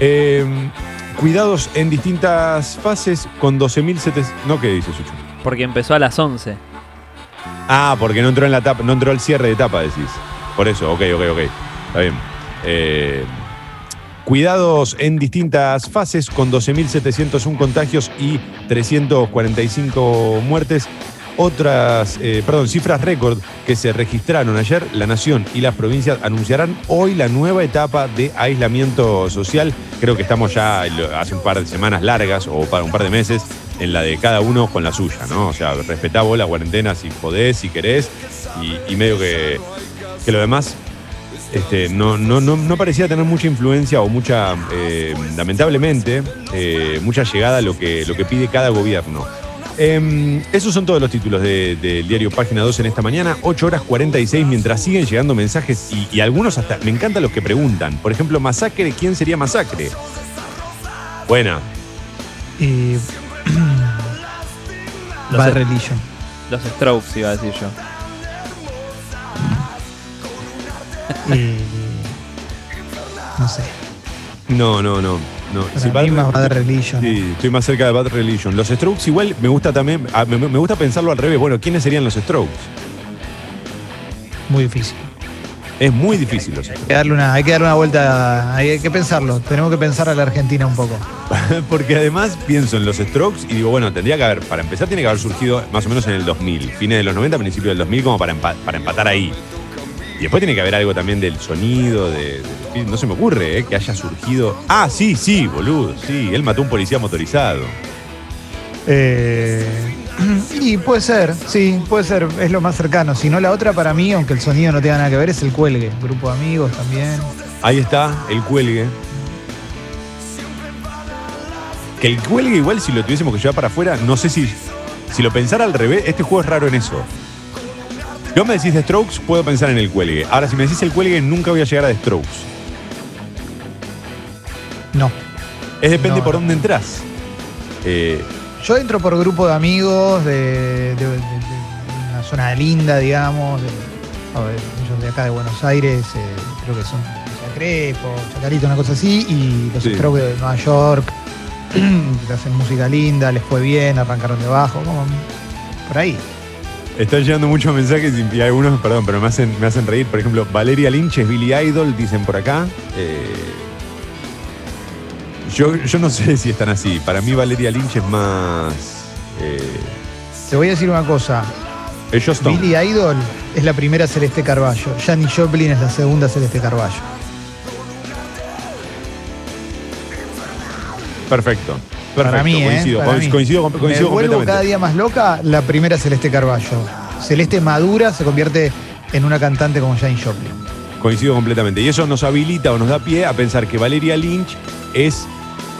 Em, cuidados en distintas fases con 12.700... No, ¿qué dice Sucho? Porque empezó a las 11. Ah, porque no entró en la tapa, no entró al cierre de etapa, decís. Por eso, ok, ok, ok. Está bien. Eh, cuidados en distintas fases con 12.701 contagios y 345 muertes. otras, eh, perdón, cifras récord que se registraron ayer. La Nación y las provincias anunciarán hoy la nueva etapa de aislamiento social. Creo que estamos ya hace un par de semanas largas o para un par de meses en la de cada uno con la suya, ¿no? O sea, respetá vos la cuarentena si podés, si querés, y, medio que, que lo demás este, no, no, no, no parecía tener mucha influencia o mucha, eh, lamentablemente, eh, mucha llegada a lo que, lo que pide cada gobierno. Em, esos son todos los títulos de- del diario Página 2 en esta mañana, 8 horas 46, mientras siguen llegando mensajes y, algunos hasta, me encantan los que preguntan. Por ejemplo, Masacre, ¿quién sería Masacre? Buena. Y. Los- Bad Religion. Los Strokes, iba a decir yo. Y. No sé. No, no, no. no. Para Si mí Bad- más Bad Religion. Sí, estoy más cerca de Bad Religion. Los Strokes igual me gusta también, ah, me, me gusta pensarlo al revés. Bueno, ¿quiénes serían los Strokes? Muy difícil. Es muy difícil los Hay que darle una, hay que darle una vuelta. Hay que pensarlo. Tenemos que pensar a la Argentina un poco. Porque además pienso en los Strokes y digo, bueno, tendría que haber, para empezar, tiene que haber surgido más o menos en el 2000, fines de los 90, principios del 2000, como para, empa- para empatar ahí. Y después tiene que haber algo también del sonido, de, de- no se me ocurre eh, que haya surgido. Ah, sí, sí, boludo, sí, él mató a un policía motorizado. Eh, y puede ser, sí, puede ser, es lo más cercano. Si no, la otra para mí, aunque el sonido no tenga nada que ver, es el cuelgue. Grupo de amigos también. Ahí está, el cuelgue. Que el cuelgue igual si lo tuviésemos que llevar para afuera, no sé si, si lo pensara al revés, este juego es raro en eso. Vos me decís de Strokes, puedo pensar en el cuelgue. Ahora, si me decís el cuelgue, nunca voy a llegar a The Strokes. No. Es depende No, por no. dónde entras. Eh, Yo entro por grupo de amigos de, de- de- de una zona linda, digamos. de- a ver, ellos de acá de Buenos Aires, eh, creo que son Crepo, Chacarito, una cosa así. Y los Sí. Strokes de Nueva York, que hacen música linda, les fue bien, arrancaron de abajo, como por ahí. están llegando muchos mensajes y, y algunos, perdón, pero me hacen, me hacen reír. Por ejemplo, Valeria Lynch es Billy Idol, dicen por acá. Eh, yo, yo no sé si están así. Para mí Valeria Lynch es más... Eh, Te voy a decir una cosa. es Joss Stone. Billy Idol es la primera Celeste Carballo. Janis Joplin es la segunda Celeste Carballo. Perfecto. Perfecto, Para mí, ¿eh? coincido, Para mí. coincido, com- coincido Me vuelvo completamente. cada día más loca, la primera Celeste Carballo. Celeste madura se convierte en una cantante como Janis Joplin. Coincido completamente. Y eso nos habilita o nos da pie a pensar que Valeria Lynch es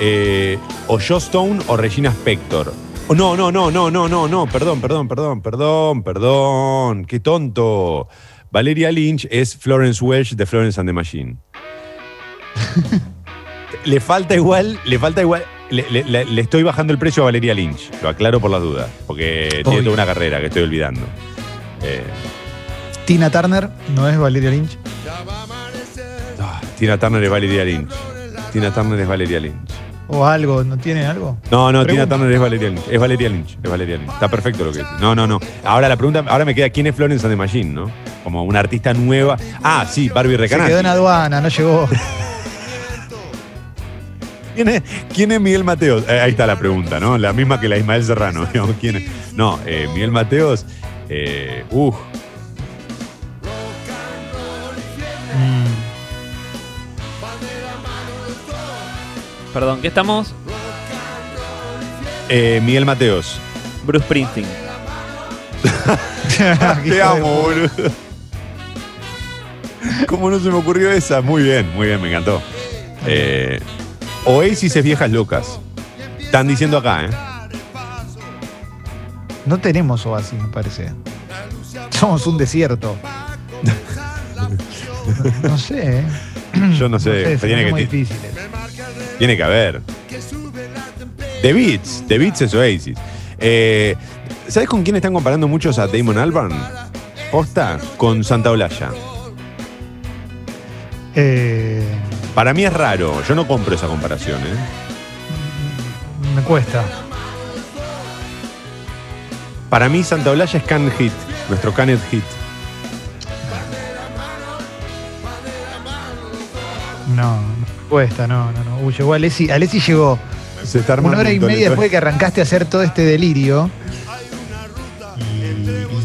eh, o Joss Stone o Regina Spector. Oh, no, no, no, no, no, no, no, perdón, perdón, perdón, perdón, perdón, qué tonto. Valeria Lynch es Florence Welch de Florence and the Machine. le falta igual, le falta igual. Le, le- le- le estoy bajando el precio a Valeria Lynch, lo aclaro por las dudas, porque tiene toda una carrera que estoy olvidando. Eh, Tina Turner no es Valeria Lynch. ah, Tina Turner es Valeria Lynch. Tina Turner es Valeria Lynch. O algo, ¿no tiene algo? No, no. Tina Turner es Valeria Lynch. Es Valeria Lynch. Es Valeria Lynch. Está perfecto lo que dice. No, no, no. Ahora la pregunta, ahora me queda quién es Florence and the Machine, ¿no? Como una artista nueva. Ah, sí, Barbie Se Recanati. quedó en aduana, no llegó. ¿Quién es, quién es Miguel Mateos? Eh, ahí está la pregunta, ¿no? La misma que la Ismael Serrano. digamos, ¿Quién es? No, eh, Miguel Mateos. Eh, uf, Perdón, ¿qué estamos? eh, Miguel Mateos. Bruce Springsteen. Te amo, boludo. ¿Cómo no se me ocurrió esa? Muy bien, muy bien, me encantó. Eh, Oasis es viejas locas. Están diciendo acá, ¿eh? No tenemos oasis, me parece. Somos un desierto. No sé, ¿eh? Yo no sé. se tiene, muy que, difíciles. Tiene que haber. The Beats. The Beats es Oasis. Eh, ¿Sabes con quién están comparando muchos a Damon Albarn? Posta con Santa Olalla. Eh, Para mí es raro. Yo no compro esa comparación, ¿eh? me cuesta. Para mí Santa Olalla es Can Hit. Nuestro Canet Hit. No, me cuesta, no, no, no. Uy, llegó Alessi. Alessi llegó Se está una hora y media después de que arrancaste a hacer todo este delirio.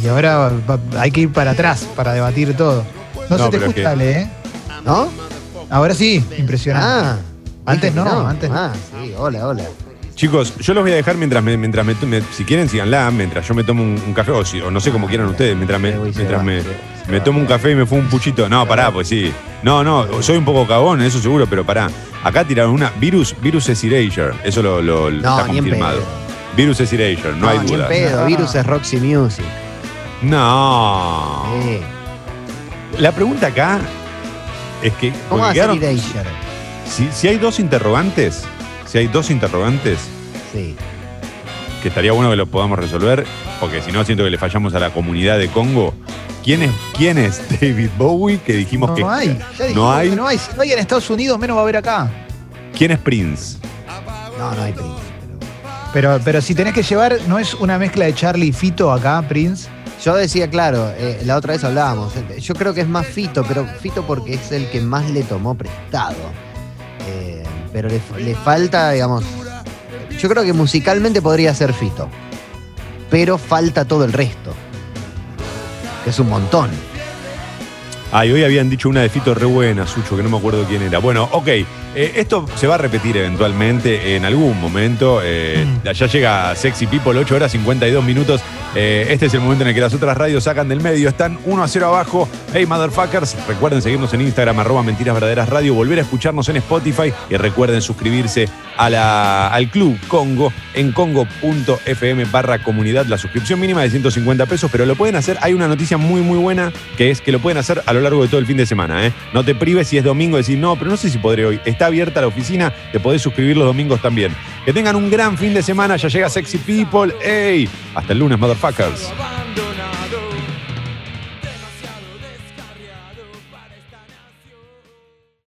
Y ahora va- va- hay que ir para atrás para debatir todo. No, No, se te escucha, que- Ale, ¿eh? ¿No? Ahora sí, impresionante. Ah. Antes no, antes no. Ah, sí, hola, hola. Chicos, yo los voy a dejar mientras me, mientras me, me- si quieren síganla, mientras yo me tomo un, un café, o, si- o no sé cómo quieran ustedes, mientras me, mientras me, tomo un café y me fumo un puchito. No, pará, pues sí. No, no, soy un poco cagón, eso seguro, pero pará. Acá tiraron una virus, virus es erasure, eso lo, lo- lo No, está ni en confirmado. pedo. Virus es erasure, no, hay duda. pedo, No. Virus es Roxy Music. No. Sí. La pregunta acá es que ¿Cómo va a ser Erasure? si, si hay dos interrogantes, si hay dos interrogantes, Sí. que estaría bueno que lo podamos resolver, porque si no siento que le fallamos a la comunidad de Congo. ¿Quién es, quién es David Bowie? Que dijimos No que. hay. Ya no hay. que no hay. Si no hay en Estados Unidos, menos va a haber acá. ¿Quién es Prince? No, no hay Prince. Pero, pero si tenés que llevar, ¿no es una mezcla de Charlie y Fito acá, Prince? Yo decía, claro, eh, la otra vez hablábamos. eh, Yo creo que es más Fito, pero Fito porque es el que más le tomó prestado. Pero le, le falta, digamos. Yo creo que musicalmente podría ser Fito. Pero falta todo el resto. Que es un montón. Ay, hoy habían dicho una de Fito re buena, Sucho, que no me acuerdo quién era. Bueno, ok. Eh, esto se va a repetir eventualmente en algún momento. eh, Ya llega Sexy People, 8 horas 52 minutos. Eh, este es el momento en el que las otras radios sacan del medio. Están 1 a 0 abajo. Hey, motherfuckers. Recuerden seguirnos en Instagram, arroba mentiras verdaderas radio. Volver a escucharnos en Spotify. Y recuerden suscribirse a la, al Club Congo en congo.fm barra comunidad. La suscripción mínima de 150 pesos, pero lo pueden hacer. Hay una noticia muy, muy buena que es que lo pueden hacer a lo largo de todo el fin de semana. ¿eh? No te prives si es domingo, decir, no, pero no sé si podré hoy. Abierta la oficina, te podés suscribir los domingos también. Que tengan un gran fin de semana. Ya llega Sexy People. ¡Ey! Hasta el lunes, motherfuckers.